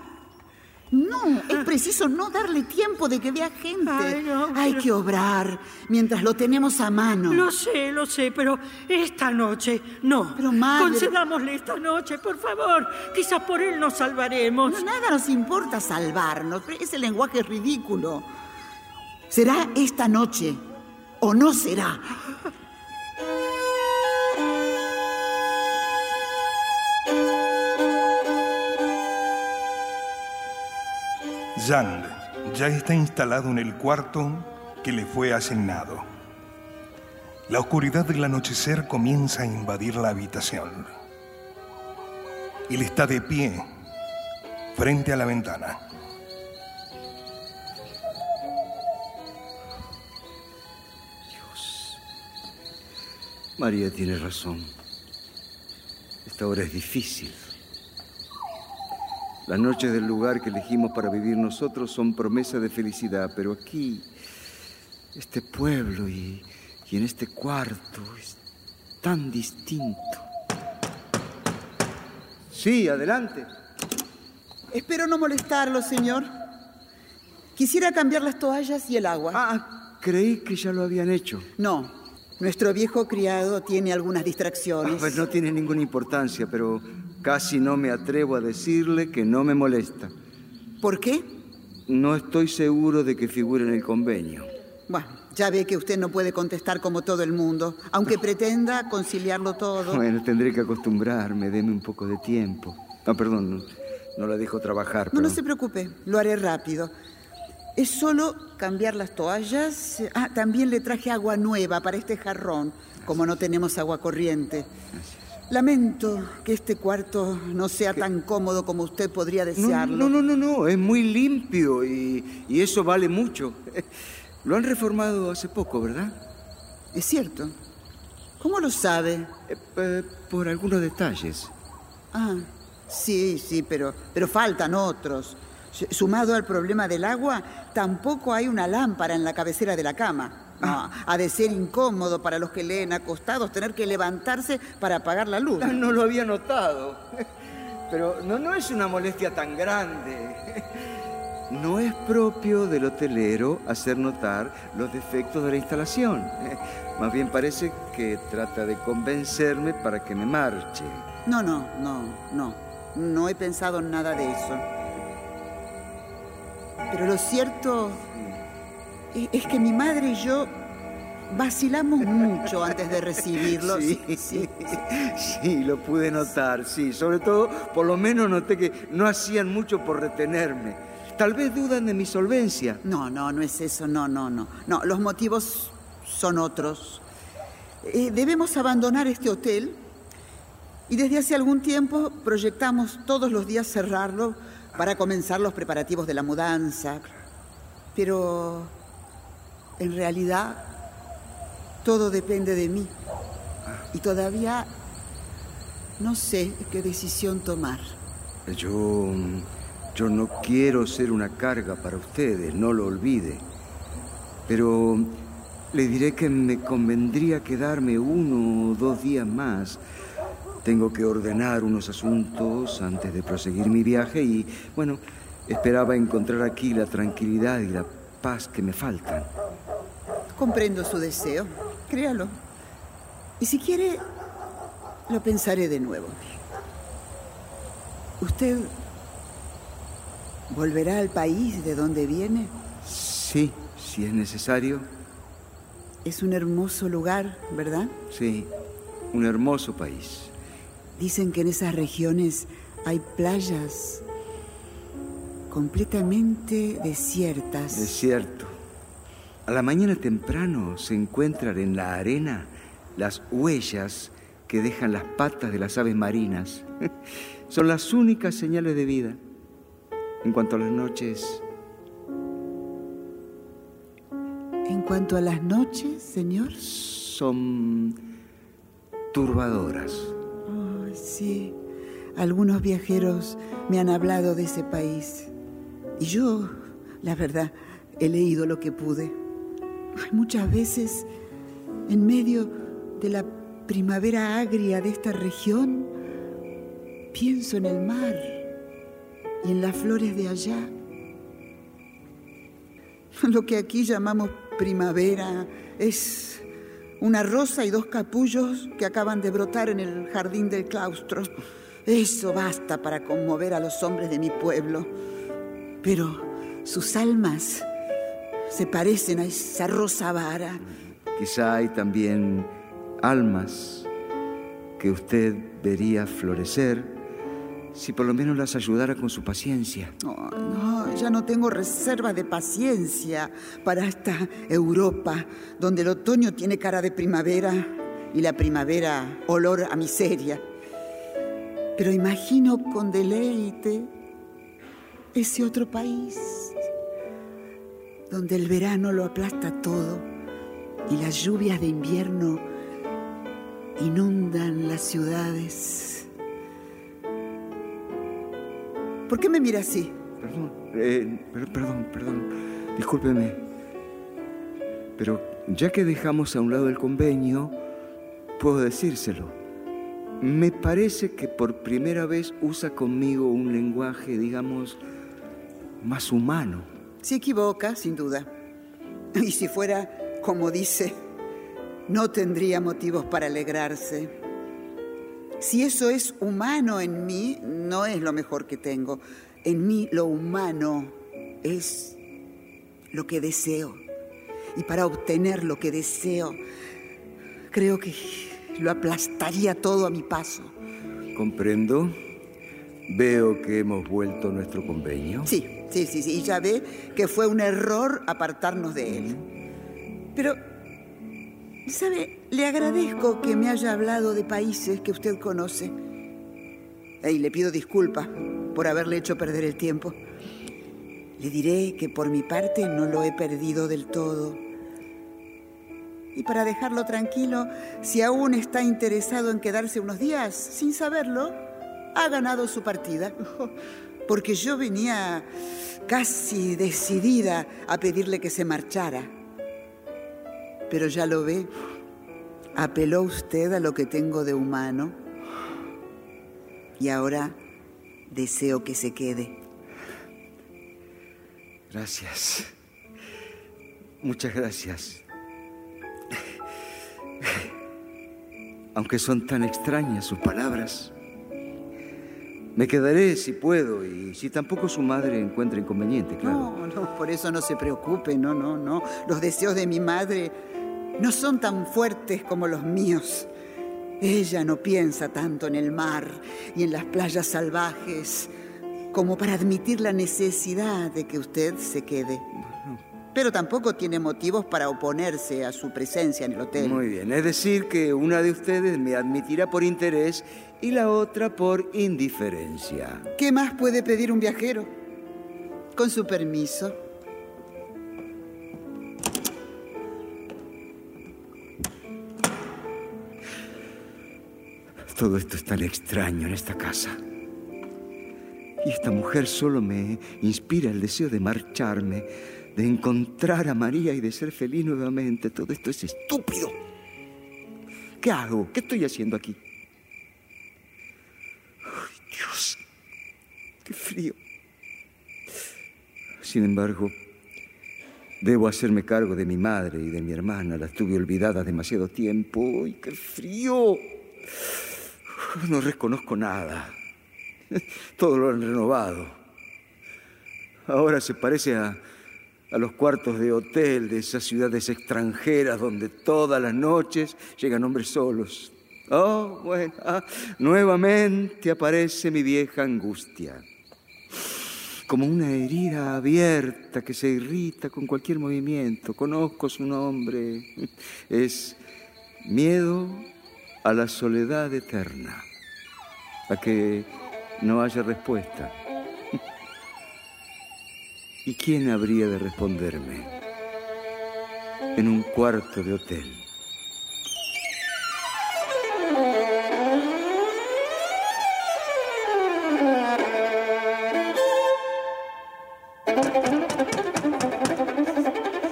no, es preciso no darle tiempo de que vea gente. Ay, no, Hay que obrar mientras lo tenemos a mano. Lo sé, lo sé, pero esta noche no. Pero, madre- Concedámosle esta noche, por favor. Quizás por él nos salvaremos. No, nada nos importa salvarnos, ese lenguaje es ridículo. ¿Será esta noche o no será? Jan ya está instalado en el cuarto que le fue asignado. La oscuridad del anochecer comienza a invadir la habitación. Él está de pie frente a la ventana. María tiene razón. Esta hora es difícil. Las noches del lugar que elegimos para vivir nosotros son promesa de felicidad, pero aquí, este pueblo y, y en este cuarto es tan distinto. Sí, adelante. Espero no molestarlo, señor. Quisiera cambiar las toallas y el agua. Ah, creí que ya lo habían hecho. No, nuestro viejo criado tiene algunas distracciones. Ah, pues no tiene ninguna importancia, pero casi no me atrevo a decirle que no me molesta. ¿Por qué? No estoy seguro de que figure en el convenio. Bueno, ya ve que usted no puede contestar como todo el mundo, aunque pretenda conciliarlo todo. Bueno, tendré que acostumbrarme, deme un poco de tiempo. Ah, perdón, no, no la dejo trabajar. No, no se preocupe, lo haré rápido. Es solo cambiar las toallas. Ah, también le traje agua nueva para este jarrón, como no tenemos agua corriente. Lamento que este cuarto no sea tan cómodo como usted podría No, desearlo. no, no, no, no, es muy limpio y, y eso vale mucho. Lo han reformado hace poco, ¿verdad? Es cierto. ¿Cómo lo sabe? Eh, eh, por algunos detalles. Ah, sí, sí, pero, pero faltan otros. Sumado al problema del agua, tampoco hay una lámpara en la cabecera de la cama. No, ha de ser incómodo para los que leen acostados tener que levantarse para apagar la luz. Ah, No lo había notado. Pero no, no es una molestia tan grande. No es propio del hotelero hacer notar los defectos de la instalación. Más bien parece que trata de convencerme para que me marche. No, no, no, no. No he pensado en nada de eso. Pero lo cierto e- es que mi madre y yo vacilamos mucho antes de recibirlo. Sí, sí. sí, lo pude notar, sí. Sobre todo, por lo menos noté que no hacían mucho por retenerme. Tal vez dudan de mi solvencia. No, no, no es eso, no, no, no. No, los motivos son otros. Eh, debemos abandonar este hotel y desde hace algún tiempo proyectamos todos los días cerrarlo para comenzar los preparativos de la mudanza. Pero en realidad todo depende de mí y todavía no sé qué decisión tomar. Yo, yo no quiero ser una carga para ustedes, no lo olvide. Pero le diré que me convendría quedarme uno o dos días más. Tengo que ordenar unos asuntos antes de proseguir mi viaje y, bueno, esperaba encontrar aquí la tranquilidad y la paz que me faltan. Comprendo su deseo, créalo. Y si quiere, lo pensaré de nuevo. ¿Usted volverá al país de donde viene? Sí, si es necesario, Es un hermoso lugar, ¿verdad? sí, un hermoso país. Dicen que en esas regiones hay playas completamente desiertas. Es cierto. A la mañana temprano se encuentran en la arena las huellas que dejan las patas de las aves marinas. Son las únicas señales de vida. En cuanto a las noches, En cuanto a las noches, señor. son turbadoras. Sí, algunos viajeros me han hablado de ese país. Y yo, la verdad, he leído lo que pude. Muchas veces, en medio de la primavera agria de esta región, pienso en el mar y en las flores de allá. Lo que aquí llamamos primavera es una rosa y dos capullos que acaban de brotar en el jardín del claustro. Eso basta para conmover a los hombres de mi pueblo. Pero sus almas se parecen a esa rosa vara. Quizá hay también almas que usted vería florecer si por lo menos las ayudara con su paciencia. No, no, ya no tengo reservas de paciencia para esta Europa, donde el otoño tiene cara de primavera y la primavera olor a miseria. Pero imagino con deleite ese otro país, donde el verano lo aplasta todo y las lluvias de invierno inundan las ciudades. ¿Por qué me mira así? Perdón, eh, perdón, perdón, discúlpeme. Pero ya que dejamos a un lado el convenio, puedo decírselo. Me parece que por primera vez usa conmigo un lenguaje, digamos, más humano. Se equivoca, sin duda. Y si fuera como dice, no tendría motivos para alegrarse. Si eso es humano en mí, no es lo mejor que tengo. En mí lo humano es lo que deseo. Y para obtener lo que deseo, creo que lo aplastaría todo a mi paso. Comprendo. Veo que hemos vuelto a nuestro convenio. Sí, sí, sí, sí. Y ya ve que fue un error apartarnos de él. Pero, ¿sabe? Le agradezco que me haya hablado de países que usted conoce. Y le pido disculpas por haberle hecho perder el tiempo. Le diré que por mi parte no lo he perdido del todo. Y para dejarlo tranquilo, si aún está interesado en quedarse unos días sin saberlo, ha ganado su partida. Porque yo venía casi decidida a pedirle que se marchara. Pero ya lo ve, apeló usted a lo que tengo de humano y ahora deseo que se quede. Gracias. Muchas gracias. Aunque son tan extrañas sus palabras. Me quedaré si puedo y si tampoco su madre encuentra inconveniente, claro. No, no, por eso no se preocupe, no, no, no. Los deseos de mi madre no son tan fuertes como los míos. Ella no piensa tanto en el mar y en las playas salvajes como para admitir la necesidad de que usted se quede. Pero tampoco tiene motivos para oponerse a su presencia en el hotel. Muy bien, es decir que una de ustedes me admitirá por interés y la otra por indiferencia. ¿Qué más puede pedir un viajero? Con su permiso. Todo esto es tan extraño en esta casa. Y esta mujer solo me inspira el deseo de marcharme, de encontrar a María y de ser feliz nuevamente. Todo esto es estúpido. ¿Qué hago? ¿Qué estoy haciendo aquí? ¡Ay, Dios! ¡Qué frío! Sin embargo, debo hacerme cargo de mi madre y de mi hermana. Las tuve olvidadas demasiado tiempo. ¡Ay, qué frío! No reconozco nada. Todo lo han renovado. Ahora se parece a, a los cuartos de hotel de esas ciudades extranjeras donde todas las noches llegan hombres solos. Oh, bueno, ah, nuevamente aparece mi vieja angustia. Como una herida abierta que se irrita con cualquier movimiento. Conozco su nombre. Es miedo a la soledad eterna, a que no haya respuesta. ¿Y quién habría de responderme? En un cuarto de hotel.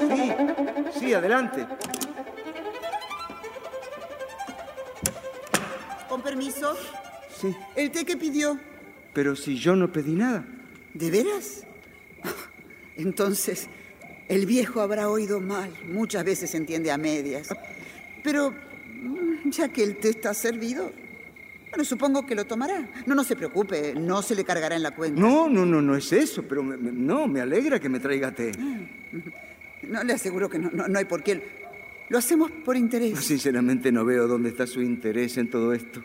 Sí, sí, adelante. Sí, ¿El té que pidió? pero si yo no pedí nada. ¿De veras? Entonces, el viejo habrá oído mal. Muchas veces se entiende a medias. Pero, mm, ya que el té está servido, bueno, supongo que lo tomará. No, no se preocupe, no se le cargará en la cuenta. No, no, no, no es eso, pero me- me- no, me alegra que me traiga té. No, le aseguro que no, no, no hay por qué. Lo hacemos por interés. Sinceramente no veo dónde está su interés en todo esto.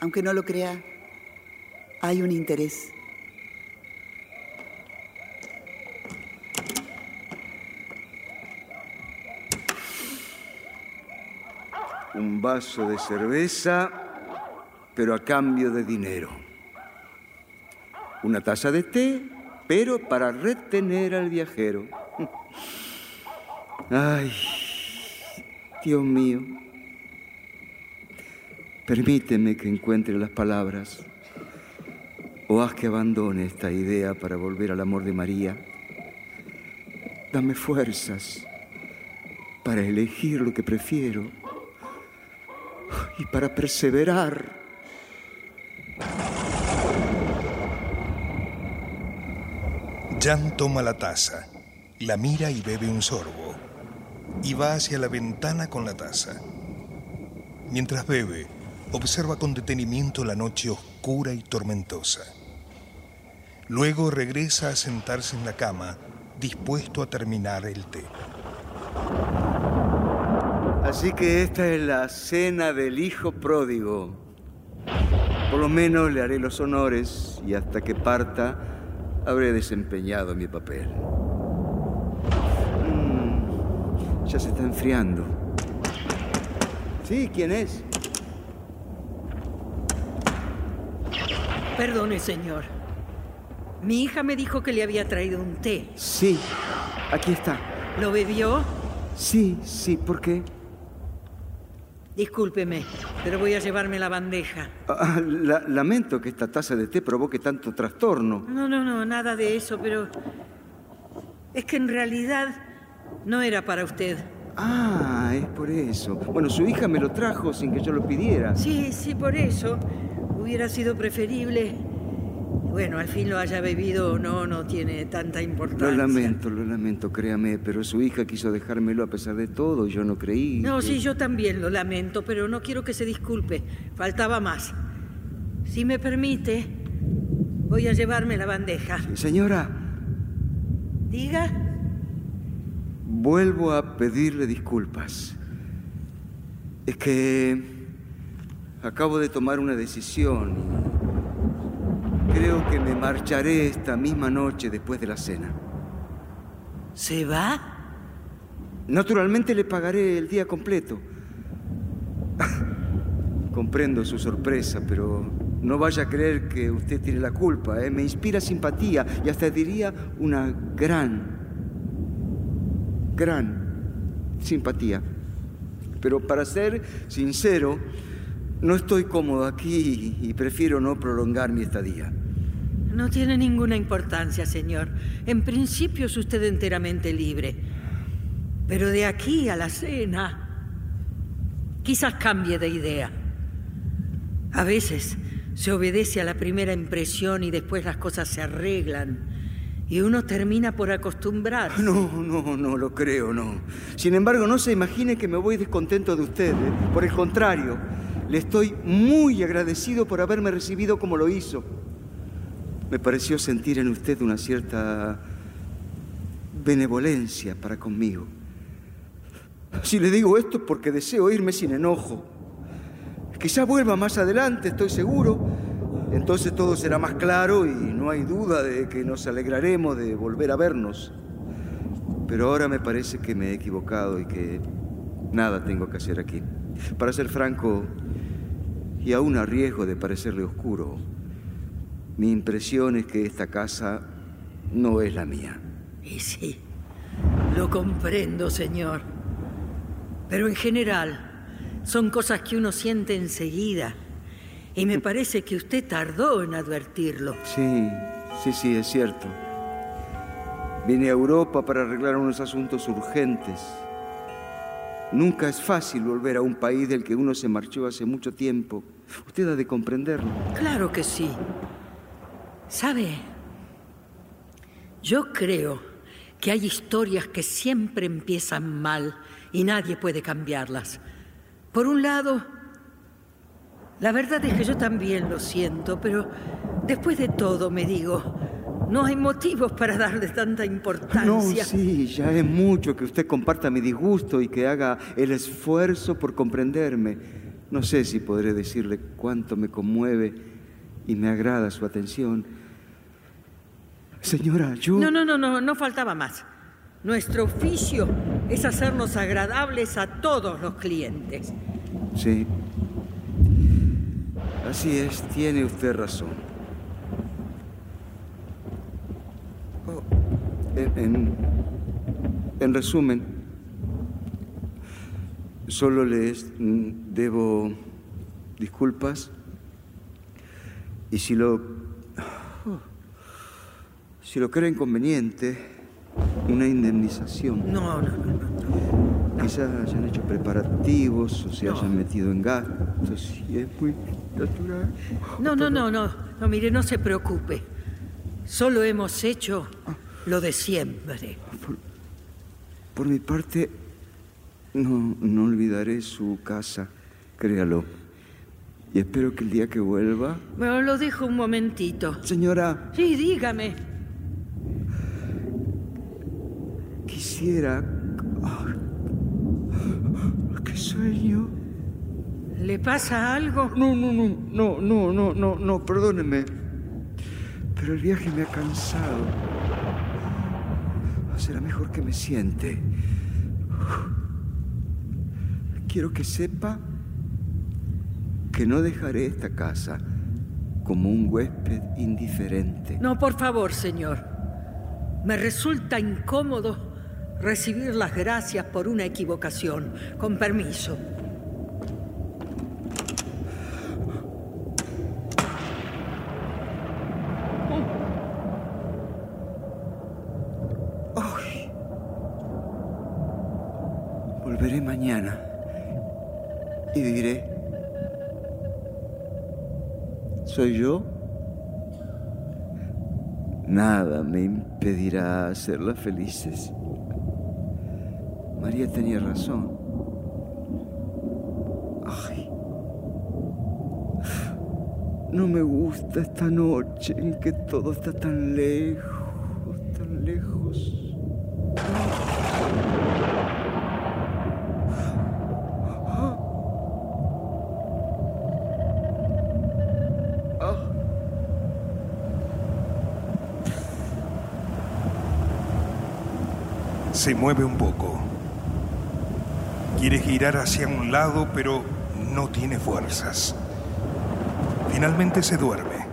Aunque no lo crea, hay un interés. Un vaso de cerveza, pero a cambio de dinero. Una taza de té, pero para retener al viajero. Ay, Dios mío. Permíteme que encuentre las palabras o haz que abandone esta idea para volver al amor de María. Dame fuerzas para elegir lo que prefiero y para perseverar. Jan toma la taza, la mira y bebe un sorbo, y va hacia la ventana con la taza. Mientras bebe, observa con detenimiento la noche oscura y tormentosa. Luego regresa a sentarse en la cama, dispuesto a terminar el té. Así que esta es la cena del hijo pródigo. Por lo menos le haré los honores y hasta que parta habré desempeñado mi papel. Mm, ya se está enfriando. Sí, ¿quién es? Perdone, señor. Mi hija me dijo que le había traído un té. Sí, aquí está. ¿Lo bebió? Sí, sí, ¿por qué? Discúlpeme, pero voy a llevarme la bandeja. Ah, la- lamento que esta taza de té provoque tanto trastorno. No, no, no, nada de eso, pero es que en realidad no era para usted. Ah, es por eso. Bueno, su hija me lo trajo sin que yo lo pidiera. Sí, sí, por eso. Hubiera sido preferible. Bueno, al fin lo haya bebido o no, no tiene tanta importancia. Lo lamento, lo lamento, créame, pero su hija quiso dejármelo a pesar de todo y yo no creí. No, que- sí, yo también lo lamento, pero no quiero que se disculpe. Faltaba más. Si me permite, voy a llevarme la bandeja. Señora, Diga. vuelvo a pedirle disculpas. Es que acabo de tomar una decisión y creo que me marcharé esta misma noche después de la cena. ¿Se va? Naturalmente le pagaré el día completo. Comprendo su sorpresa, pero no vaya a creer que usted tiene la culpa. ¿eh? Me inspira simpatía y hasta diría una gran, gran simpatía. Pero para ser sincero, no estoy cómodo aquí y prefiero no prolongar mi estadía. No tiene ninguna importancia, señor. En principio es usted enteramente libre. Pero de aquí a la cena, quizás cambie de idea. A veces se obedece a la primera impresión y después las cosas se arreglan. Y uno termina por acostumbrarse. No, no, no lo creo, no. Sin embargo, no se imagine que me voy descontento de usted. Por el contrario, le estoy muy agradecido por haberme recibido como lo hizo. Me pareció sentir en usted una cierta benevolencia para conmigo. Si le digo esto es porque deseo irme sin enojo. Quizá vuelva más adelante, estoy seguro. Entonces todo será más claro y no hay duda de que nos alegraremos de volver a vernos. Pero ahora me parece que me he equivocado y que nada tengo que hacer aquí. Para ser franco, y aún a riesgo de parecerle oscuro, mi impresión es que esta casa no es la mía. Y sí, lo comprendo, señor. Pero en general, son cosas que uno siente enseguida. Y me parece que usted tardó en advertirlo. Sí, sí, sí, es cierto. Vine a Europa para arreglar unos asuntos urgentes. Nunca es fácil volver a un país del que uno se marchó hace mucho tiempo. Usted ha de comprenderlo. Claro que sí. ¿Sabe? Yo creo que hay historias que siempre empiezan mal y nadie puede cambiarlas. Por un lado, la verdad es que yo también lo siento, pero después de todo me digo, no hay motivos para darle tanta No, importancia. sí, ya es mucho que usted comparta mi disgusto y que haga el esfuerzo por comprenderme. No sé si podré decirle cuánto me conmueve y me agrada su atención. Señora, yo... No, no, no, no, no faltaba más. Nuestro oficio es hacernos agradables a todos los clientes. Sí. Así es, tiene usted razón. En, en- en resumen, solo les debo disculpas. Y si lo. Si lo creen conveniente, una indemnización. No, no, no. no. Quizás hayan hecho preparativos o se hayan metido en gastos y es muy natural. No, no, no, no. No, mire, no se preocupe. Solo hemos hecho lo de siempre. Por mi parte, no, no olvidaré su casa, créalo. Y espero que el día que vuelva... Bueno, lo dejo un momentito. Señora, Sí, dígame. quisiera... ¡Qué sueño! ¿Le pasa algo? No, no, no, no, no, no, no, no, perdóneme. Pero el viaje me ha cansado. Será mejor que me siente. Quiero que sepa que no dejaré esta casa como un huésped indiferente. No, por favor, señor. Me resulta incómodo recibir las gracias por una equivocación. Con permiso. Ay. Volveré y diré, ¿soy yo? Nada me impedirá hacerlas felices. María tenía razón. Ay. No me gusta esta noche en que todo está tan lejos, tan lejos. Se mueve un poco. Quiere girar hacia un lado, pero no tiene fuerzas. Finalmente se duerme.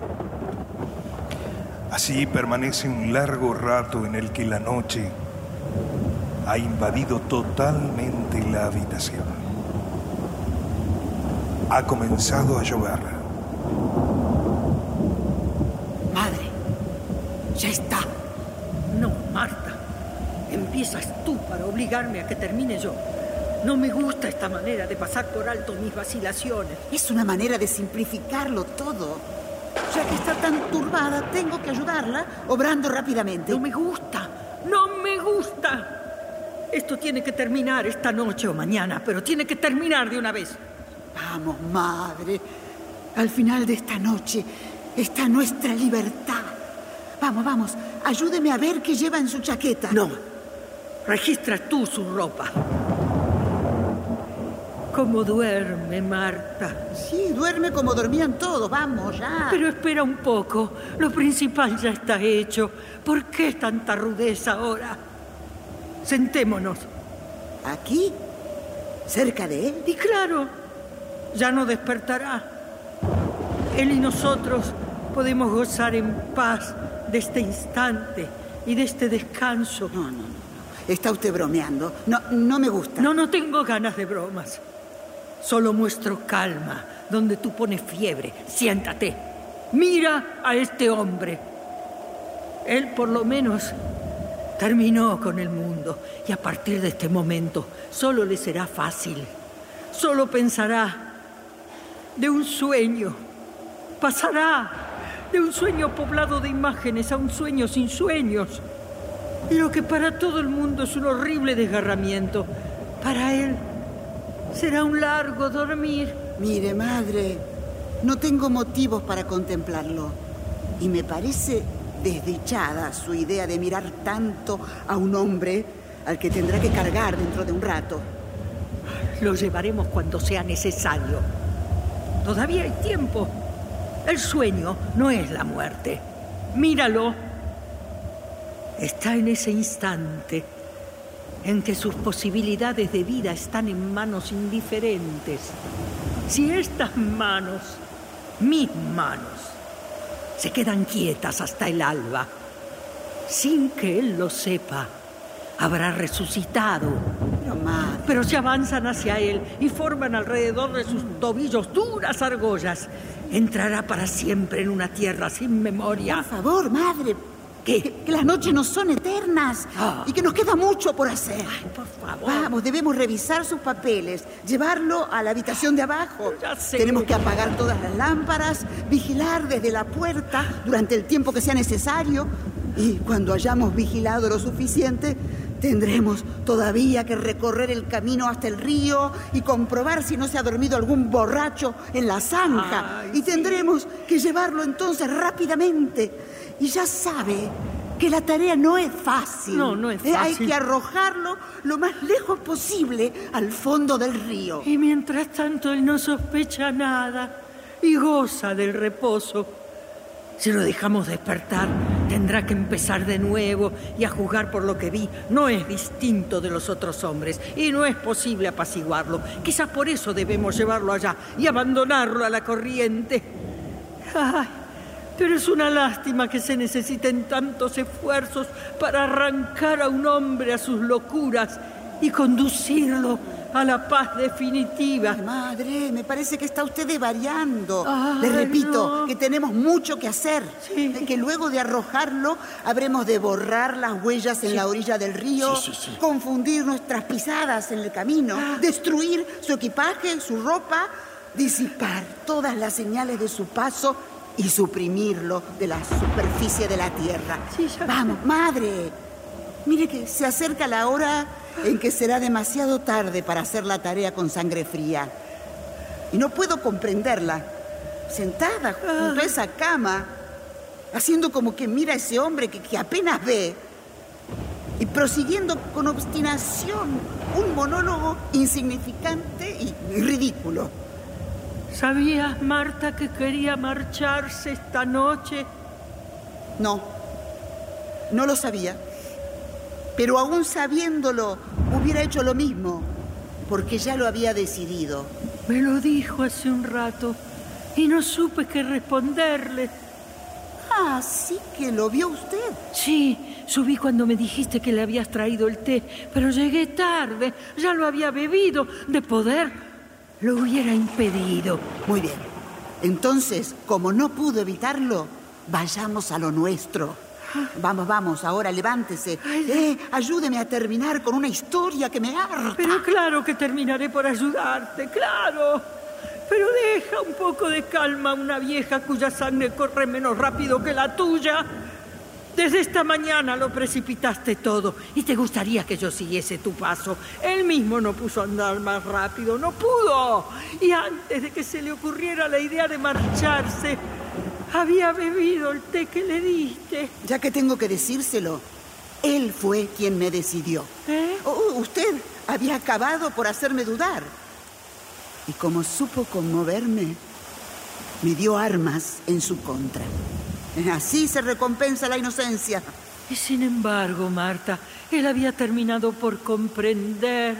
Así permanece un largo rato en el que la noche ha invadido totalmente la habitación. Ha comenzado a llover. Madre, ya está. No, Marta. Empiezas tú para obligarme a que termine yo. No me gusta esta manera de pasar por alto mis vacilaciones. Es una manera de simplificarlo todo. Ya que está tan turbada, tengo que ayudarla obrando rápidamente. No me gusta. No me gusta. Esto tiene que terminar esta noche o mañana, pero tiene que terminar de una vez. Vamos, madre. Al final de esta noche está nuestra libertad. Vamos, vamos. Ayúdeme a ver qué lleva en su chaqueta. No. Registra tú su ropa. ¿Cómo duerme, Marta? Sí, duerme como dormían todos. Vamos, ya. Pero espera un poco. Lo principal ya está hecho. ¿Por qué tanta rudeza ahora? Sentémonos. ¿Aquí? ¿Cerca de él? Y claro, ya no despertará. Él y nosotros podemos gozar en paz de este instante y de este descanso. No, no, no. Está usted bromeando. No, no me gusta. No, no tengo ganas de bromas. Solo muestro calma donde tú pones fiebre. Siéntate. Mira a este hombre. Él por lo menos terminó con el mundo y a partir de este momento solo le será fácil. Solo pensará de un sueño. Pasará de un sueño poblado de imágenes a un sueño sin sueños. Lo que para todo el mundo es un horrible desgarramiento, para él será un largo dormir. Mire, madre, no tengo motivos para contemplarlo. Y me parece desdichada su idea de mirar tanto a un hombre al que tendrá que cargar dentro de un rato. Lo llevaremos cuando sea necesario. Todavía hay tiempo. El sueño no es la muerte. Míralo. Está en ese instante en que sus posibilidades de vida están en manos indiferentes. Si estas manos, mis manos, se quedan quietas hasta el alba, sin que él lo sepa, habrá resucitado. Pero madre, pero se avanzan hacia él y forman alrededor de sus tobillos duras argollas. Entrará para siempre en una tierra sin memoria. Por favor, madre. Que, que las noches no son eternas Ah. y que nos queda mucho por hacer. Ay, por favor. Vamos, debemos revisar sus papeles, llevarlo a la habitación de abajo. Ya sé. Tenemos que apagar todas las lámparas, vigilar desde la puerta durante el tiempo que sea necesario y cuando hayamos vigilado lo suficiente, tendremos todavía que recorrer el camino hasta el río y comprobar si no se ha dormido algún borracho en la zanja. Ay, y tendremos que llevarlo entonces rápidamente. Y ya sabe que la tarea no es fácil. No, no es Eh, Hay fácil. que arrojarlo lo más lejos posible al fondo del río. Y mientras tanto él no sospecha nada y goza del reposo. Si lo dejamos despertar, tendrá que empezar de nuevo y a juzgar por lo que vi. No es distinto de los otros hombres y no es posible apaciguarlo. Quizás por eso debemos llevarlo allá y abandonarlo a la corriente. Ay, pero es una lástima que se necesiten tantos esfuerzos para arrancar a un hombre a sus locuras y conducirlo a la paz definitiva. Madre, me parece que está usted devariando. Ay, Le repito no. que tenemos mucho que hacer. Sí. Que luego de arrojarlo habremos de borrar las huellas en la orilla del río, Sí, sí, sí. confundir nuestras pisadas en el camino, Ah. destruir su equipaje, su ropa, disipar todas las señales de su paso y suprimirlo de la superficie de la tierra. Sí, ya- Vamos, madre. Mire que se acerca la hora en que será demasiado tarde para hacer la tarea con sangre fría. Y no puedo comprenderla. Sentada junto a esa cama, haciendo como que mira a ese hombre que, que apenas ve, y prosiguiendo con obstinación un monólogo insignificante y, y ridículo. ¿Sabías, Marta, que quería marcharse esta noche? No, no lo sabía. Pero aún sabiéndolo, hubiera hecho lo mismo, porque ya lo había decidido. Me lo dijo hace un rato y no supe qué responderle. Ah, sí que lo vio usted. Sí, subí cuando me dijiste que le habías traído el té, pero llegué tarde, ya lo había bebido. De poder, lo hubiera impedido. Muy bien. Entonces, como no pudo evitarlo, vayamos a lo nuestro. Vamos, vamos, ahora levántese. Eh, ayúdeme a terminar con una historia que me harta. Pero claro que terminaré por ayudarte, claro. Pero deja un poco de calma a una vieja cuya sangre corre menos rápido que la tuya. Desde esta mañana lo precipitaste todo y te gustaría que yo siguiese tu paso. Él mismo no puso a andar más rápido, no pudo. Y antes de que se le ocurriera la idea de marcharse, había bebido el té que le diste. Ya que tengo que decírselo, él fue quien me decidió. ¿Eh? Oh, usted había acabado por hacerme dudar. Y como supo conmoverme, me dio armas en su contra. Así se recompensa la inocencia. Y sin embargo, Marta, él había terminado por comprender.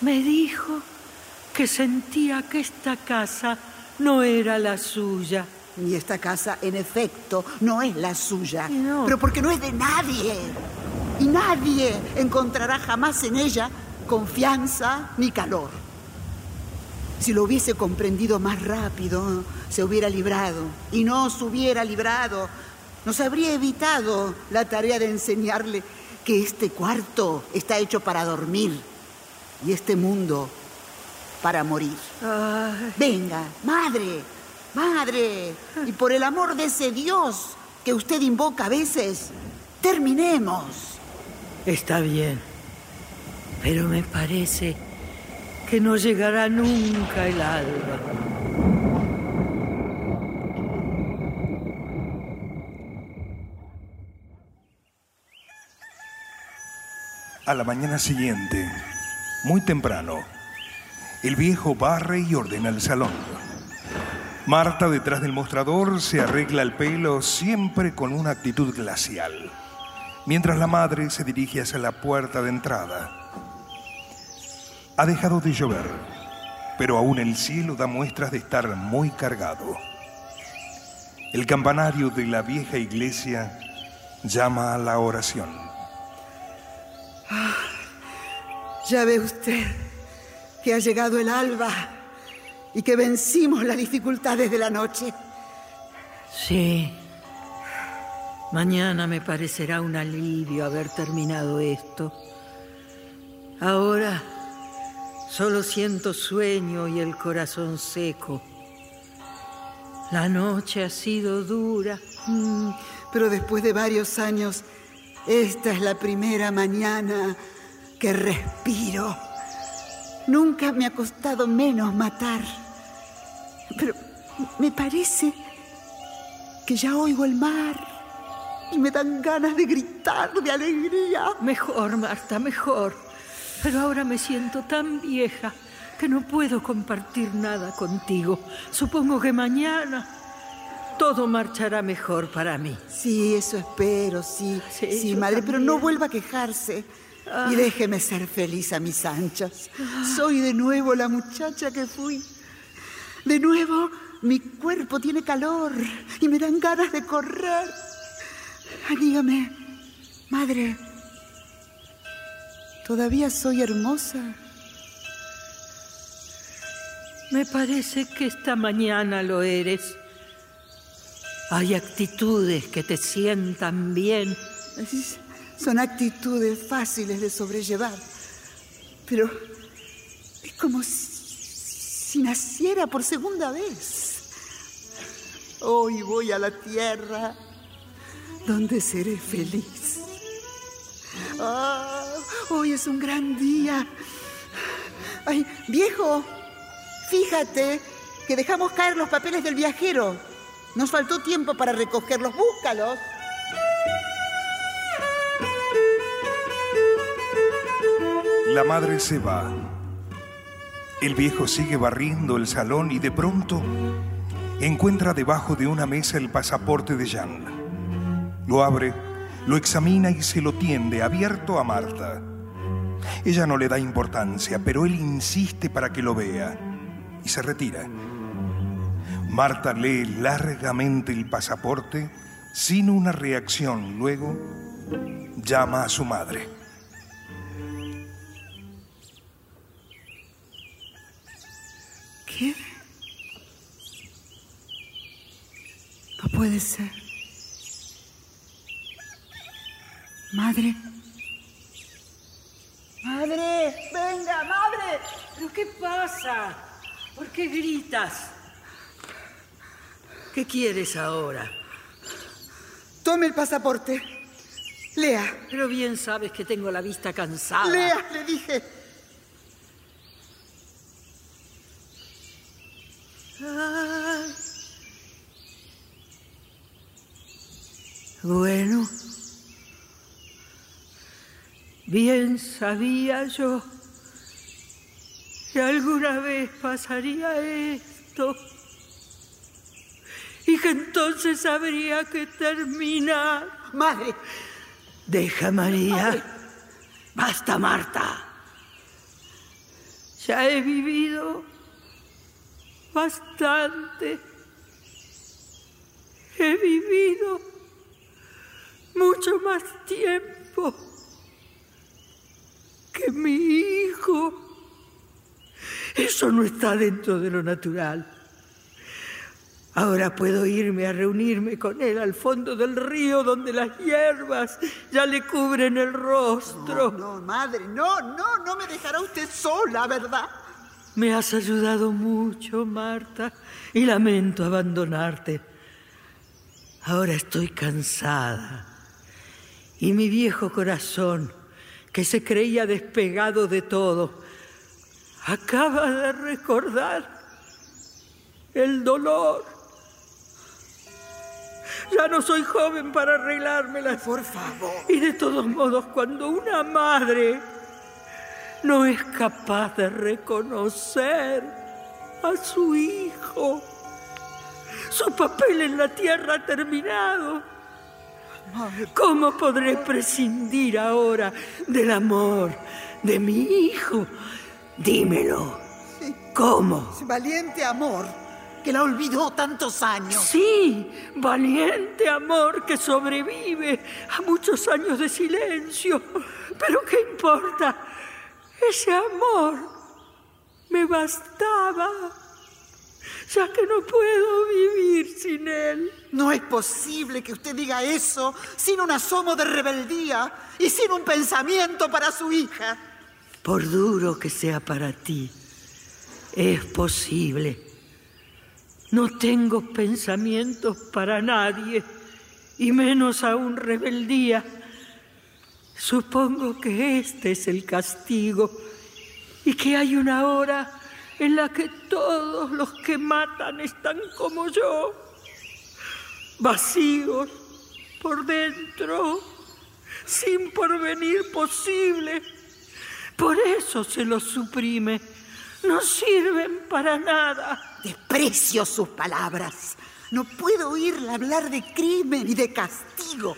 Me dijo que sentía que esta casa no era la suya. Y esta casa, en efecto, no es la suya. No. Pero porque no es de nadie. Y nadie encontrará jamás en ella confianza ni calor. Si lo hubiese comprendido más rápido, se hubiera librado. Y no se hubiera librado. Nos habría evitado la tarea de enseñarle que este cuarto está hecho para dormir y este mundo para morir. Ay, Venga, madre, madre, y por el amor de ese Dios que usted invoca a veces, terminemos. está bien. Pero me parece que no llegará nunca el alba. A la mañana siguiente, muy temprano, el viejo barre y ordena el salón. Marta, detrás del mostrador, se arregla el pelo siempre con una actitud glacial, mientras la madre se dirige hacia la puerta de entrada. Ha dejado de llover, pero aún el cielo da muestras de estar muy cargado. El campanario de la vieja iglesia llama a la oración. Ya ve usted que ha llegado el alba y que vencimos las dificultades de la noche. Sí. Mañana me parecerá un alivio haber terminado esto. Ahora solo siento sueño y el corazón seco. La noche ha sido dura. Mm, pero después de varios años, esta es la primera mañana que respiro. Nunca me ha costado menos matar. Pero me parece que ya oigo el mar y me dan ganas de gritar de alegría. Mejor, Marta, mejor. Pero ahora me siento tan vieja que no puedo compartir nada contigo. Supongo que mañana todo marchará mejor para mí. Sí, eso espero, sí. Sí, madre, pero no vuelva a quejarse. Y ah. déjeme ser feliz a mis anchas. Soy de nuevo la muchacha que fui. De nuevo, mi cuerpo tiene calor y me dan ganas de correr. dígame, madre, ¿todavía soy hermosa? Me parece que esta mañana lo eres. Hay actitudes que te sientan bien. Son actitudes fáciles de sobrellevar. Pero es como si, naciera por segunda vez. Hoy voy a la tierra donde seré feliz. Ah, hoy es un gran día. Ay, viejo, fíjate que dejamos caer los papeles del viajero. Nos faltó tiempo para recogerlos. Búscalos. La madre se va. El viejo sigue barriendo el salón y de pronto encuentra debajo de una mesa el pasaporte de Jean. Lo abre, lo examina y se lo tiende abierto a Marta. Ella no le da importancia, pero él insiste para que lo vea y se retira. Marta lee largamente el pasaporte sin una reacción. Luego llama a su madre. ¿Qué? No puede ser. Madre. Madre, venga, madre. ¿Pero qué pasa? ¿Por qué gritas? ¿Qué quieres ahora? Tome el pasaporte. Lea. Pero bien sabes que tengo la vista cansada. Lea, le dije. Bueno, bien sabía yo que alguna vez pasaría esto y que entonces habría que terminar. Madre. Deja, María. Basta, Marta. Ya he vivido bastante. He vivido mucho más tiempo que mi hijo. Eso no está dentro de lo natural. Ahora puedo irme a reunirme con él al fondo del río donde las hierbas ya le cubren el rostro. No, no, madre, no, no, no me dejará usted sola, ¿verdad? Me has ayudado mucho, Marta, y lamento abandonarte. Ahora estoy cansada. Y mi viejo corazón, que se creía despegado de todo, acaba de recordar el dolor. Ya no soy joven para arreglármela. Por favor. Y de todos modos, cuando una madre no es capaz de reconocer a su hijo. Su papel en la tierra ha terminado. ¿Cómo podré prescindir ahora del amor de mi hijo? Dímelo. ¿Cómo? Valiente amor que la olvidó tantos años. Sí, valiente amor que sobrevive a muchos años de silencio. Pero ¿qué importa? Ese amor me bastaba, ya que no puedo vivir sin él. No es posible que usted diga eso sin un asomo de rebeldía y sin un pensamiento para su hija. Por duro que sea para ti, es posible. No tengo pensamientos para nadie, y menos aún rebeldía. Supongo que este es el castigo y que hay una hora en la que todos los que matan están como yo, vacíos por dentro, sin porvenir posible. Por eso se los suprime. No sirven para nada. Desprecio sus palabras. No puedo oírla hablar de crimen y de castigo.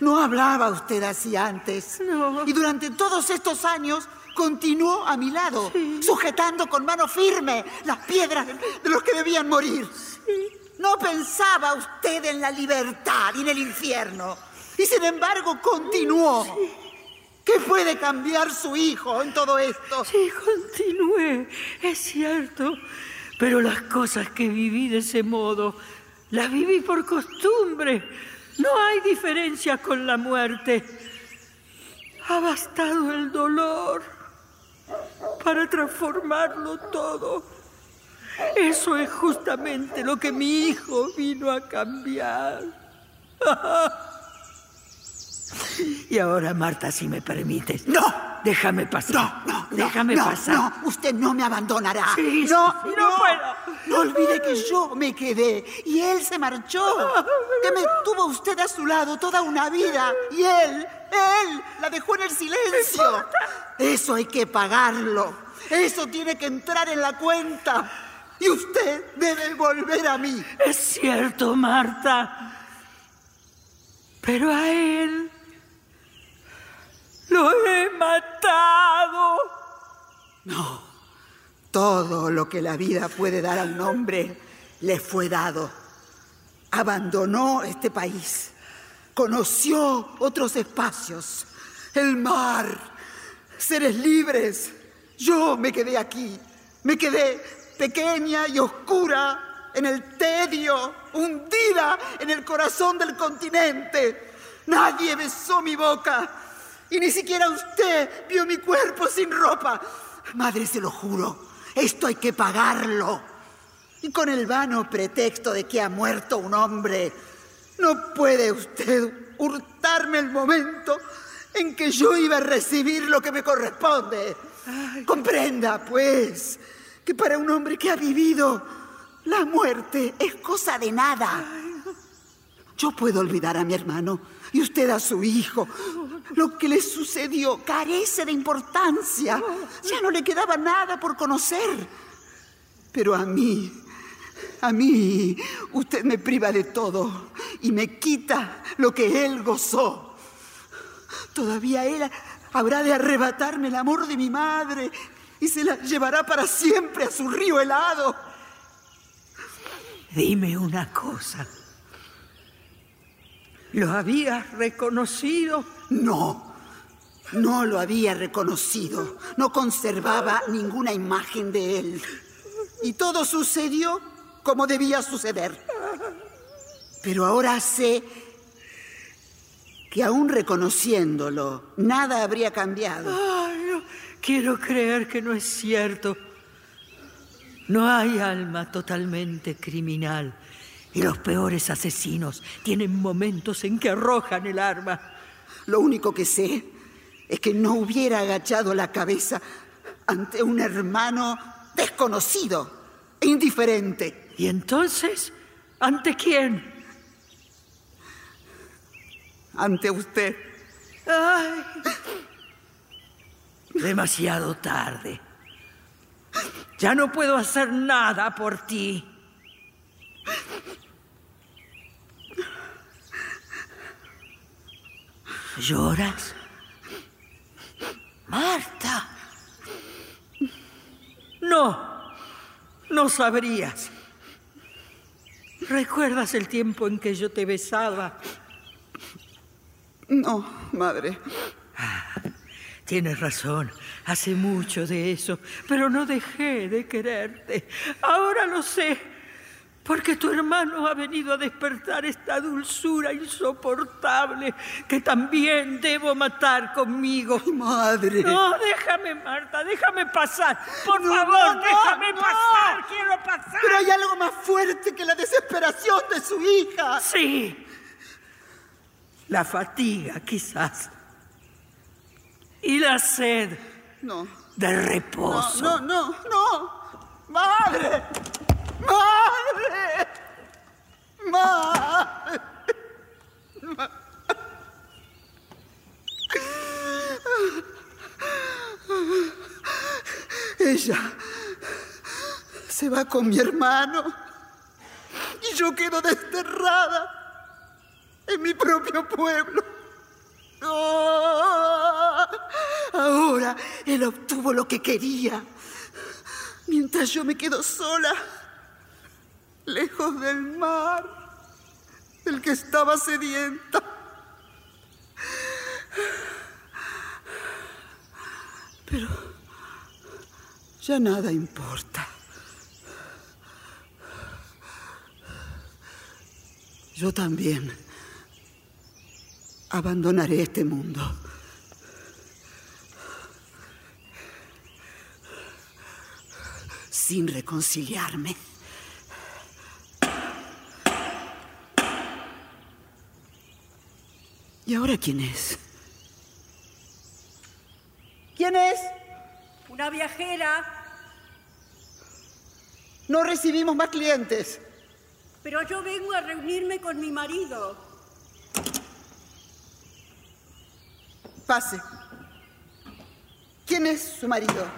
No hablaba usted así antes. No. Y durante todos estos años continuó a mi lado, sujetando con mano firme las piedras de, de los que debían morir. No pensaba usted en la libertad y en el infierno. Y sin embargo continuó. ¿Qué puede cambiar su hijo en todo esto? Sí, continué, es cierto. Pero las cosas que viví de ese modo, las viví por costumbre. No hay diferencia con la muerte. Ha bastado el dolor para transformarlo todo. Eso es justamente lo que mi hijo vino a cambiar. Y ahora, Marta, si me permites. No. Déjame pasar. No, no, Déjame no, pasar. No, usted no me abandonará. Sí, no, sí, no puedo. No olvide que yo me quedé y él se marchó. Que me tuvo usted a su lado toda una vida y él, él la dejó en el silencio. Eso hay que pagarlo. Eso tiene que entrar en la cuenta. Y usted debe volver a mí. Es cierto, Marta. Pero a él lo he matado. No. Todo lo que la vida puede dar a un hombre le fue dado. Abandonó este país. Conoció otros espacios. El mar. Seres libres. Yo me quedé aquí. Me quedé pequeña y oscura en el tedio, hundida en el corazón del continente. Nadie besó mi boca. Y ni siquiera usted vio mi cuerpo sin ropa. Madre, se lo juro, esto hay que pagarlo. Y con el vano pretexto de que ha muerto un hombre, no puede usted hurtarme el momento en que yo iba a recibir lo que me corresponde. Comprenda, pues, que para un hombre que ha vivido, la muerte es cosa de nada. Yo puedo olvidar a mi hermano y usted a su hijo. Lo que le sucedió carece de importancia. Ya no le quedaba nada por conocer. Pero a mí, a mí, usted me priva de todo y me quita lo que él gozó. Todavía él habrá de arrebatarme el amor de mi madre y se la llevará para siempre a su río helado. Dime una cosa. ¿Lo habías reconocido? No, no lo había reconocido. No conservaba ninguna imagen de él. Y todo sucedió como debía suceder. Pero ahora sé que aún reconociéndolo, nada habría cambiado. Ay, no, quiero creer que no es cierto. No hay alma totalmente criminal. Y los peores asesinos tienen momentos en que arrojan el arma. Lo único que sé es que no hubiera agachado la cabeza ante un hermano desconocido e indiferente. ¿Y entonces? ¿Ante quién? Ante usted. Ay, demasiado tarde. Ya no puedo hacer nada por ti. ¿Lloras? Marta. No, no sabrías. ¿Recuerdas el tiempo en que yo te besaba? No, madre. Tienes razón, hace mucho de eso, pero no dejé de quererte. Ahora lo sé, porque tu hermano ha venido a despertar esta dulzura insoportable que también debo matar conmigo. Madre. No, déjame, Marta, déjame pasar. Por No, favor, no, déjame no. pasar, quiero pasar. Pero hay algo más fuerte que la desesperación de su hija. Sí. La fatiga, quizás. Y la sed No. de No, reposo. no, no, no. Madre. Madre. Madre. Ella se va con mi hermano y yo quedo desterrada en mi propio pueblo. Ahora él obtuvo lo que quería, mientras yo me quedo sola, lejos del mar, del que estaba sedienta. Pero ya nada importa. Yo también abandonaré este mundo. Sin reconciliarme. ¿Y ahora quién es? ¿Quién es? Una viajera, No recibimos más clientes. pero yo vengo a reunirme con mi marido. Pase. ¿Quién es su marido?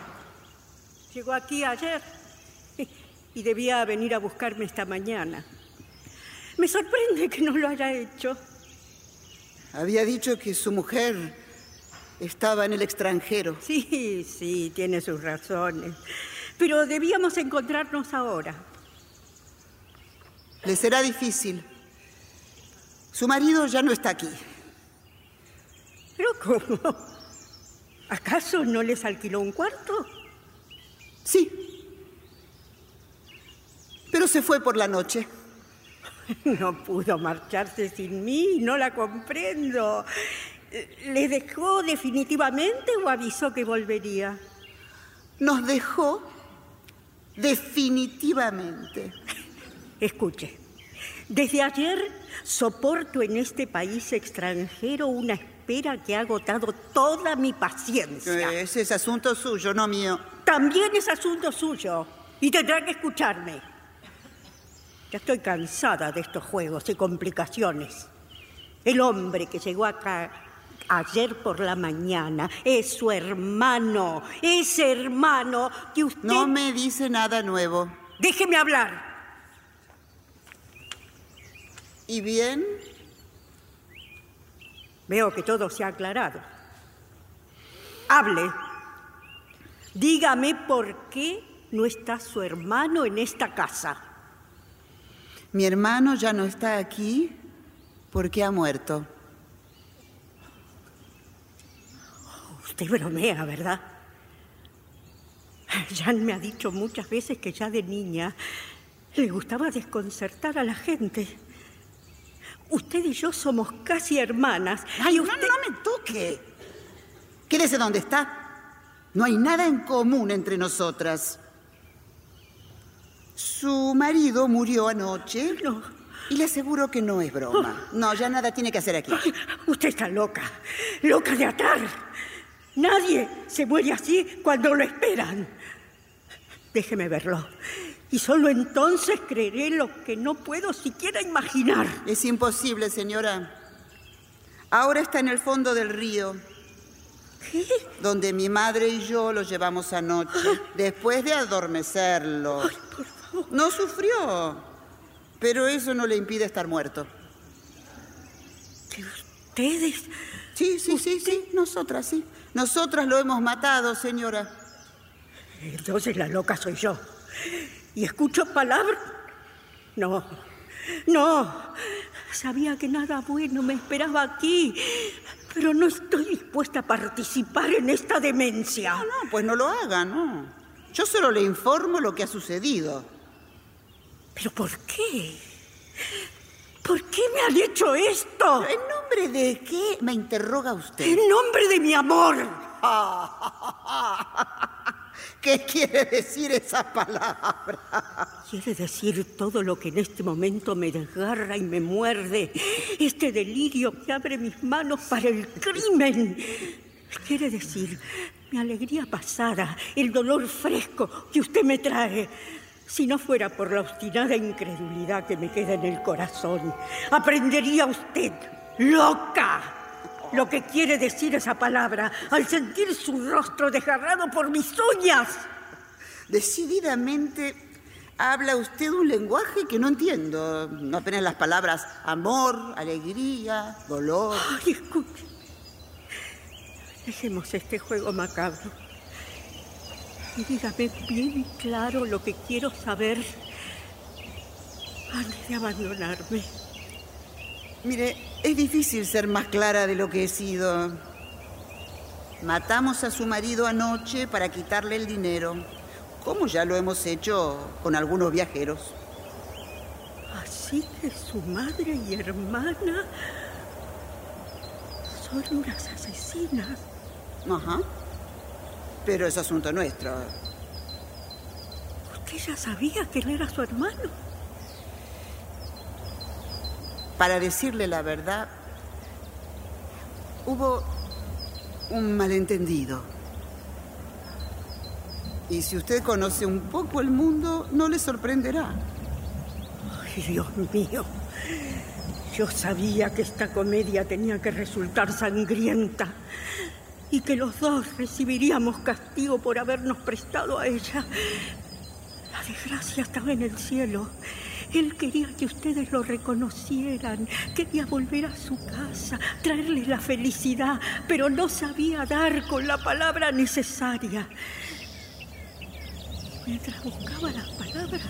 Llegó aquí ayer y debía venir a buscarme esta mañana. Me sorprende que no lo haya hecho. Había dicho que su mujer estaba en el extranjero. Sí, sí, tiene sus razones. Pero debíamos encontrarnos ahora. Le será difícil. Su marido ya no está aquí. ¿Pero cómo? ¿Acaso no les alquiló un cuarto? Sí. Pero se fue por la noche. No pudo marcharse sin mí, no la comprendo. ¿Le dejó definitivamente o avisó que volvería? Nos dejó definitivamente. Escuche, desde ayer soporto en este país extranjero una espera que ha agotado toda mi paciencia. Ese es asunto suyo, no mío. También es asunto suyo y tendrá que escucharme. Ya estoy cansada de estos juegos y complicaciones. El hombre que llegó acá ayer por la mañana es su hermano, ese hermano que usted... No me dice nada nuevo. Déjeme hablar. ¿Y bien? Veo que todo se ha aclarado. Hable. Dígame por qué no está su hermano en esta casa. Mi hermano ya no está aquí porque ha muerto. Usted bromea, ¿verdad? Jan me ha dicho muchas veces que ya de niña le gustaba desconcertar a la gente. Usted y yo somos casi hermanas. Ay, y no, usted... no me toque. Quédese donde está. No hay nada en común entre nosotras. Su marido murió anoche. No. Y le aseguro que no es broma. No, ya nada tiene que hacer aquí. Usted está loca, loca de atar. Nadie se muere así cuando lo esperan. Déjeme verlo. Y solo entonces creeré lo que no puedo siquiera imaginar. Es imposible, señora. Ahora está en el fondo del río, ¿Qué? donde mi madre y yo lo llevamos anoche, después de adormecerlo. No sufrió, pero eso no le impide estar muerto. ¿Que ustedes? Sí, sí, sí, sí, nosotras, sí. Nosotras lo hemos matado, señora. Entonces la loca soy yo. ¿Y escucho palabras? No, no. Sabía que nada bueno me esperaba aquí, pero no estoy dispuesta a participar en esta demencia. No, no, pues no lo haga, no. Yo solo le informo lo que ha sucedido. ¿Pero por qué? ¿Por qué me han hecho esto? ¿En nombre de qué me interroga usted? En nombre de mi amor. ¿Qué quiere decir esa palabra? Quiere decir todo lo que en este momento me desgarra y me muerde. Este delirio que abre mis manos para el crimen. Quiere decir mi alegría pasada, el dolor fresco que usted me trae. Si no fuera por la obstinada incredulidad que me queda en el corazón, aprendería usted, loca, lo que quiere decir esa palabra al sentir su rostro desgarrado por mis uñas. Decididamente habla usted un lenguaje que no entiendo. No apenas las palabras amor, alegría, dolor. Ay, escuche. Dejemos este juego macabro. Dígame bien claro lo que quiero saber antes de abandonarme. Mire, es difícil ser más clara de lo que he sido. Matamos a su marido anoche para quitarle el dinero, como ya lo hemos hecho con algunos viajeros. Así que su madre y hermana son unas asesinas. Ajá. Pero es asunto nuestro. ¿Usted ya sabía que él era su hermano? Para decirle la verdad, hubo un malentendido. Y si usted conoce un poco el mundo, no le sorprenderá. Ay, Dios mío. Yo sabía que esta comedia tenía que resultar sangrienta y que los dos recibiríamos castigo por habernos prestado a ella. La desgracia estaba en el cielo. Él quería que ustedes lo reconocieran, quería volver a su casa, traerles la felicidad, pero no sabía dar con la palabra necesaria. Mientras buscaba las palabras,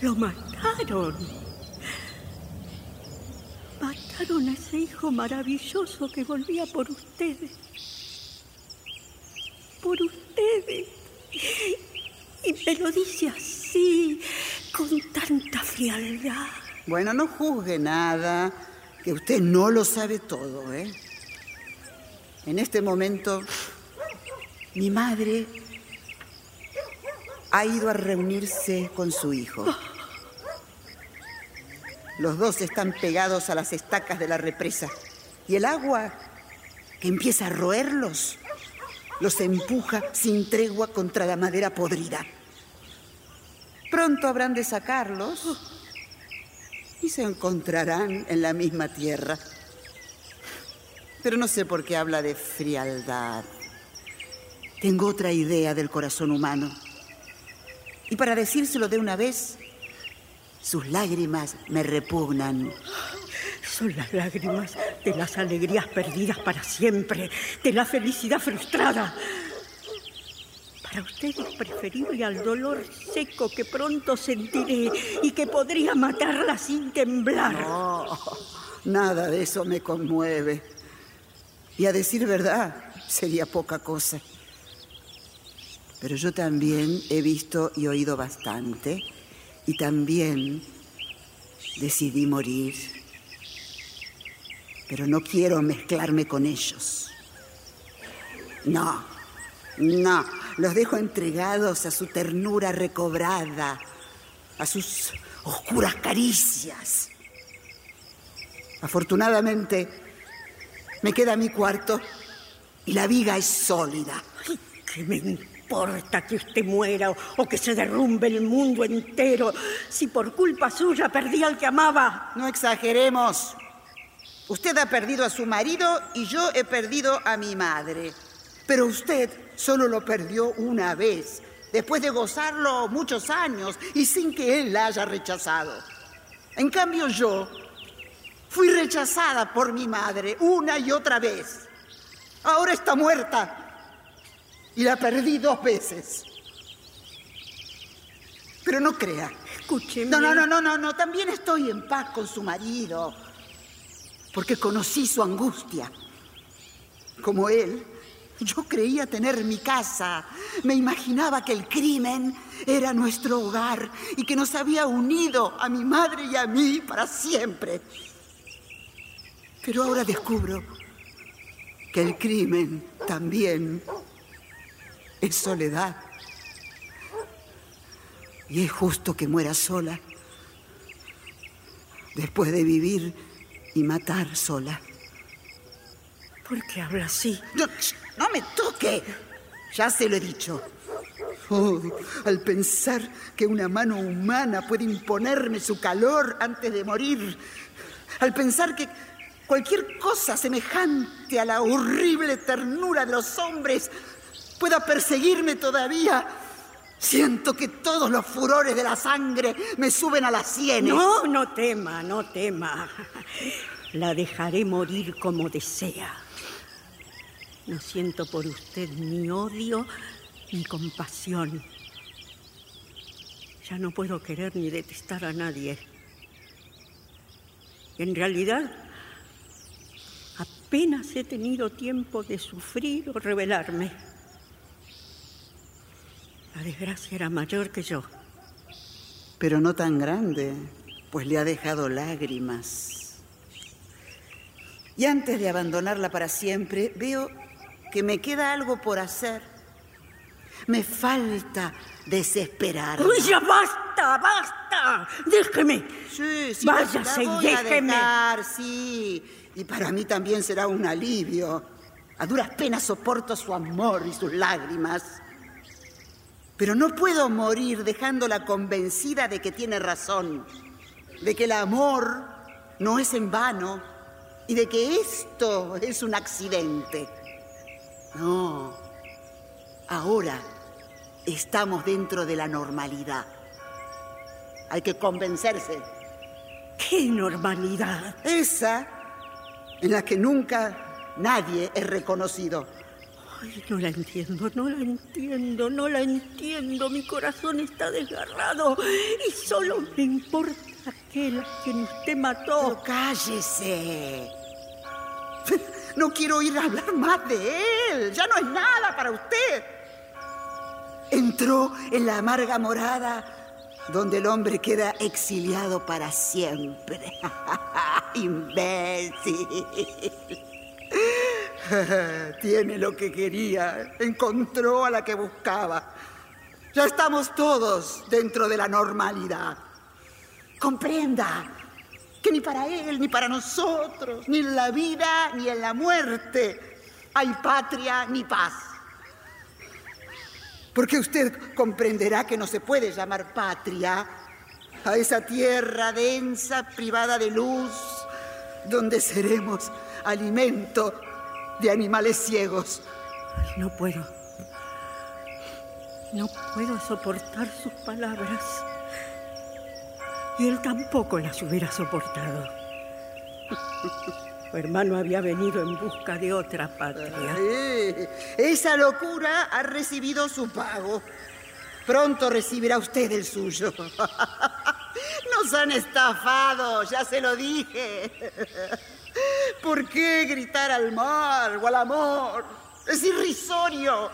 lo mataron. Mataron a ese hijo maravilloso que volvía por ustedes. Por ustedes. Y me lo dice así, con tanta frialdad. Bueno, no juzgue nada, que usted no lo sabe todo, ¿eh? En este momento, mi madre ha ido a reunirse con su hijo. Los dos están pegados a las estacas de la represa y el agua que empieza a roerlos los empuja sin tregua contra la madera podrida. Pronto habrán de sacarlos y se encontrarán en la misma tierra. Pero no sé por qué habla de frialdad. Tengo otra idea del corazón humano. Y para decírselo de una vez, sus lágrimas me repugnan. Son las lágrimas de las alegrías perdidas para siempre, de la felicidad frustrada. Para usted es preferible al dolor seco que pronto sentiré y que podría matarla sin temblar. No, nada de eso me conmueve. Y a decir verdad, sería poca cosa. Pero yo también he visto y oído bastante. Y también decidí morir pero no quiero mezclarme con ellos. No, no, los dejo entregados a su ternura recobrada, a sus oscuras caricias. Afortunadamente, me queda mi cuarto y la viga es sólida. ¿Qué importa que usted muera o, que se derrumbe el mundo entero si por culpa suya perdí al que amaba? No exageremos. Usted ha perdido a su marido y yo he perdido a mi madre. Pero usted solo lo perdió una vez, después de gozarlo muchos años y sin que él la haya rechazado. En cambio yo fui rechazada por mi madre una y otra vez. Ahora está muerta y la perdí dos veces. Pero no crea escúcheme. No, no, no, no, no, no. También estoy en paz con su marido. Porque conocí su angustia. Como él, yo creía tener mi casa. Me imaginaba que el crimen era nuestro hogar y que nos había unido a mi madre y a mí para siempre. Pero ahora descubro que el crimen también es soledad. Y es justo que muera sola, después de vivir y matar sola. ¿Por qué habla así? No, no me toque. Ya se lo he dicho. Oh, al pensar que una mano humana puede imponerme su calor antes de morir, al pensar que cualquier cosa semejante a la horrible ternura de los hombres pueda perseguirme todavía, siento que todos los furores de la sangre me suben a las sienes. No, no tema, no tema. La dejaré morir como desea. No siento por usted ni odio ni compasión. Ya no puedo querer ni detestar a nadie. En realidad, apenas he tenido tiempo de sufrir o rebelarme. La desgracia era mayor que yo. Pero no tan grande, pues le ha dejado lágrimas. Y antes de abandonarla para siempre, veo que me queda algo por hacer. Me falta desesperar. ¡Uy, ya basta, basta! ¡Déjeme! Sí, sí, Váyase la y voy a déjeme. dejar, sí. Y para mí también será un alivio. A duras penas soporto su amor y sus lágrimas. Pero no puedo morir dejándola convencida de que tiene razón, de que el amor no es en vano y de que esto es un accidente. No, ahora estamos dentro de la normalidad. Hay que convencerse. ¡Qué normalidad! Esa en la que nunca nadie es reconocido. Ay, no la entiendo, no la entiendo, no la entiendo. Mi corazón está desgarrado y solo me importa aquel a quien usted mató. Pero cállese. No quiero oír hablar más de él. Ya no es nada para usted. Entró en la amarga morada donde el hombre queda exiliado para siempre. Imbécil. Tiene lo que quería. Encontró a la que buscaba. Ya estamos todos dentro de la normalidad. Comprenda que ni para él, ni para nosotros, ni en la vida, ni en la muerte, hay patria ni paz. Porque usted comprenderá que no se puede llamar patria a esa tierra densa, privada de luz, donde seremos alimento de animales ciegos. No puedo. No puedo soportar sus palabras. Y él tampoco las hubiera soportado. Su hermano había venido en busca de otra patria. Esa locura ha recibido su pago. Pronto recibirá usted el suyo. Nos han estafado, ya se lo dije. ¿Por qué gritar al mal o al amor? Es irrisorio.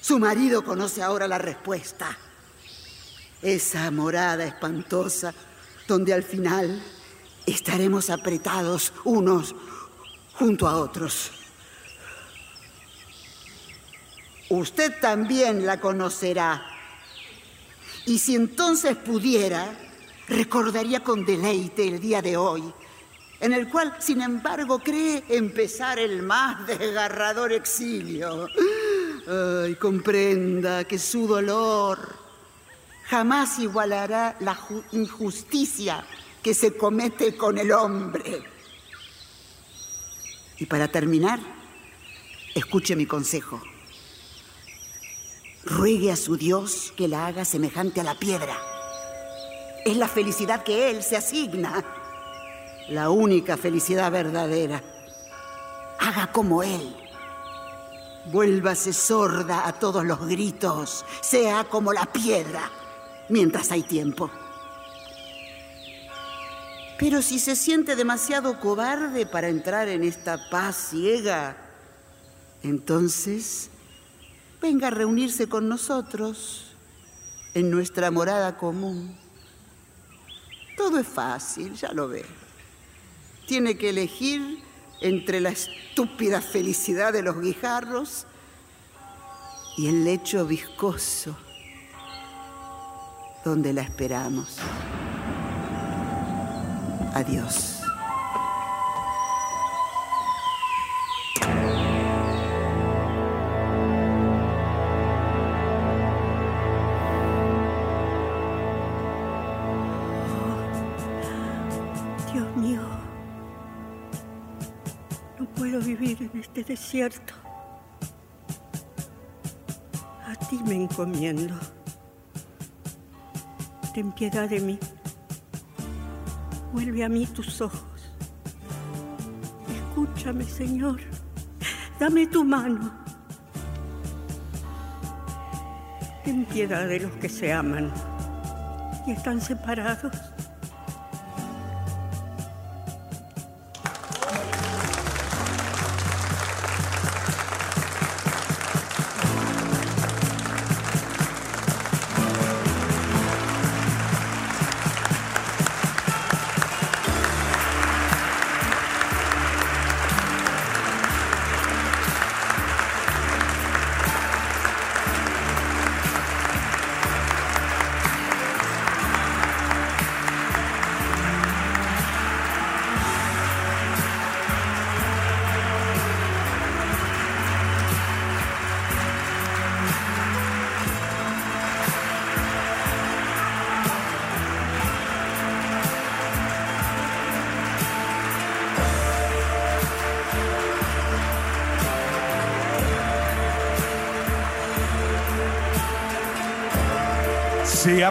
Su marido conoce ahora la respuesta. Esa morada espantosa donde al final estaremos apretados unos junto a otros. Usted también la conocerá. Y si entonces pudiera, recordaría con deleite el día de hoy, en el cual, sin embargo, cree empezar el más desgarrador exilio. Ay, comprenda que su dolor jamás igualará la ju- injusticia que se comete con el hombre. Y para terminar, escuche mi consejo. Ruegue a su Dios que la haga semejante a la piedra. Es la felicidad que Él se asigna, la única felicidad verdadera. Haga como Él. Vuélvase sorda a todos los gritos, sea como la piedra. mientras hay tiempo. Pero si se siente demasiado cobarde para entrar en esta paz ciega, entonces venga a reunirse con nosotros en nuestra morada común. Todo es fácil, ya lo ve. Tiene que elegir entre la estúpida felicidad de los guijarros y el lecho viscoso donde la esperamos. Adiós. Desierto. A ti me encomiendo. Ten piedad de mí. Vuelve a mí tus ojos. Escúchame, Señor. Dame tu mano. Ten piedad de los que se aman y están separados.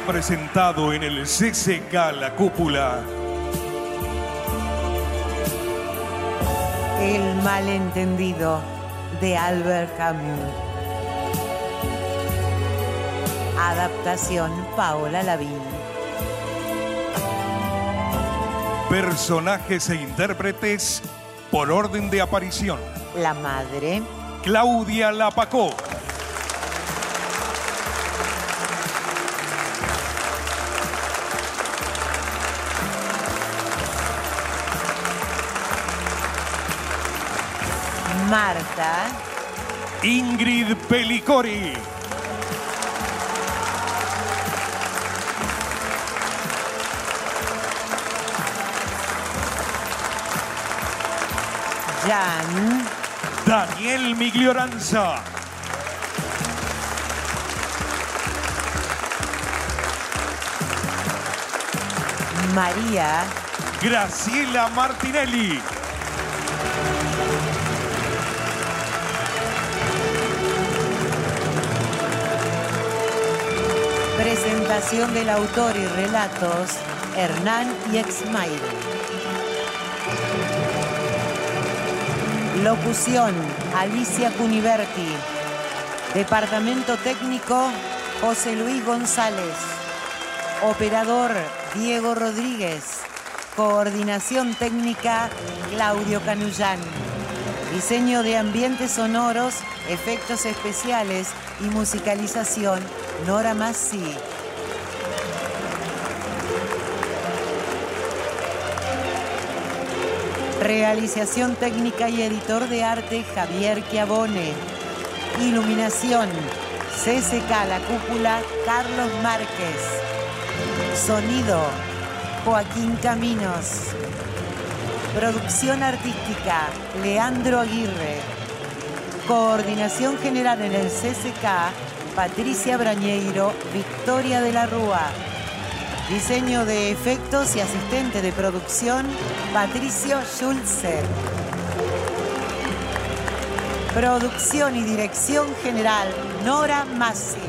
Presentado en el CCK La Cúpula El malentendido de Albert Camus. Adaptación Paola Lavín. Personajes e intérpretes por orden de aparición. La madre, Claudia Lapacó. Ingrid Pelicori. Jan, Daniel Miglioranza. María, Graciela Martinelli. Presentación del autor y relatos Hernán y Exmaire. Locución Alicia Cuniverti. Departamento técnico José Luis González. Operador Diego Rodríguez. Coordinación técnica Claudio Canullán. Diseño de ambientes sonoros, efectos especiales y musicalización Nora Massi. Realización técnica y editor de arte Javier Chiavone. Iluminación CSK La Cúpula Carlos Márquez. Sonido Joaquín Caminos. Producción artística Leandro Aguirre. Coordinación general en el CSK Patricia Brañeiro, Victoria de la Rúa. Diseño de efectos y asistente de producción, Patricio Schulze. Producción y dirección general, Nora Massi.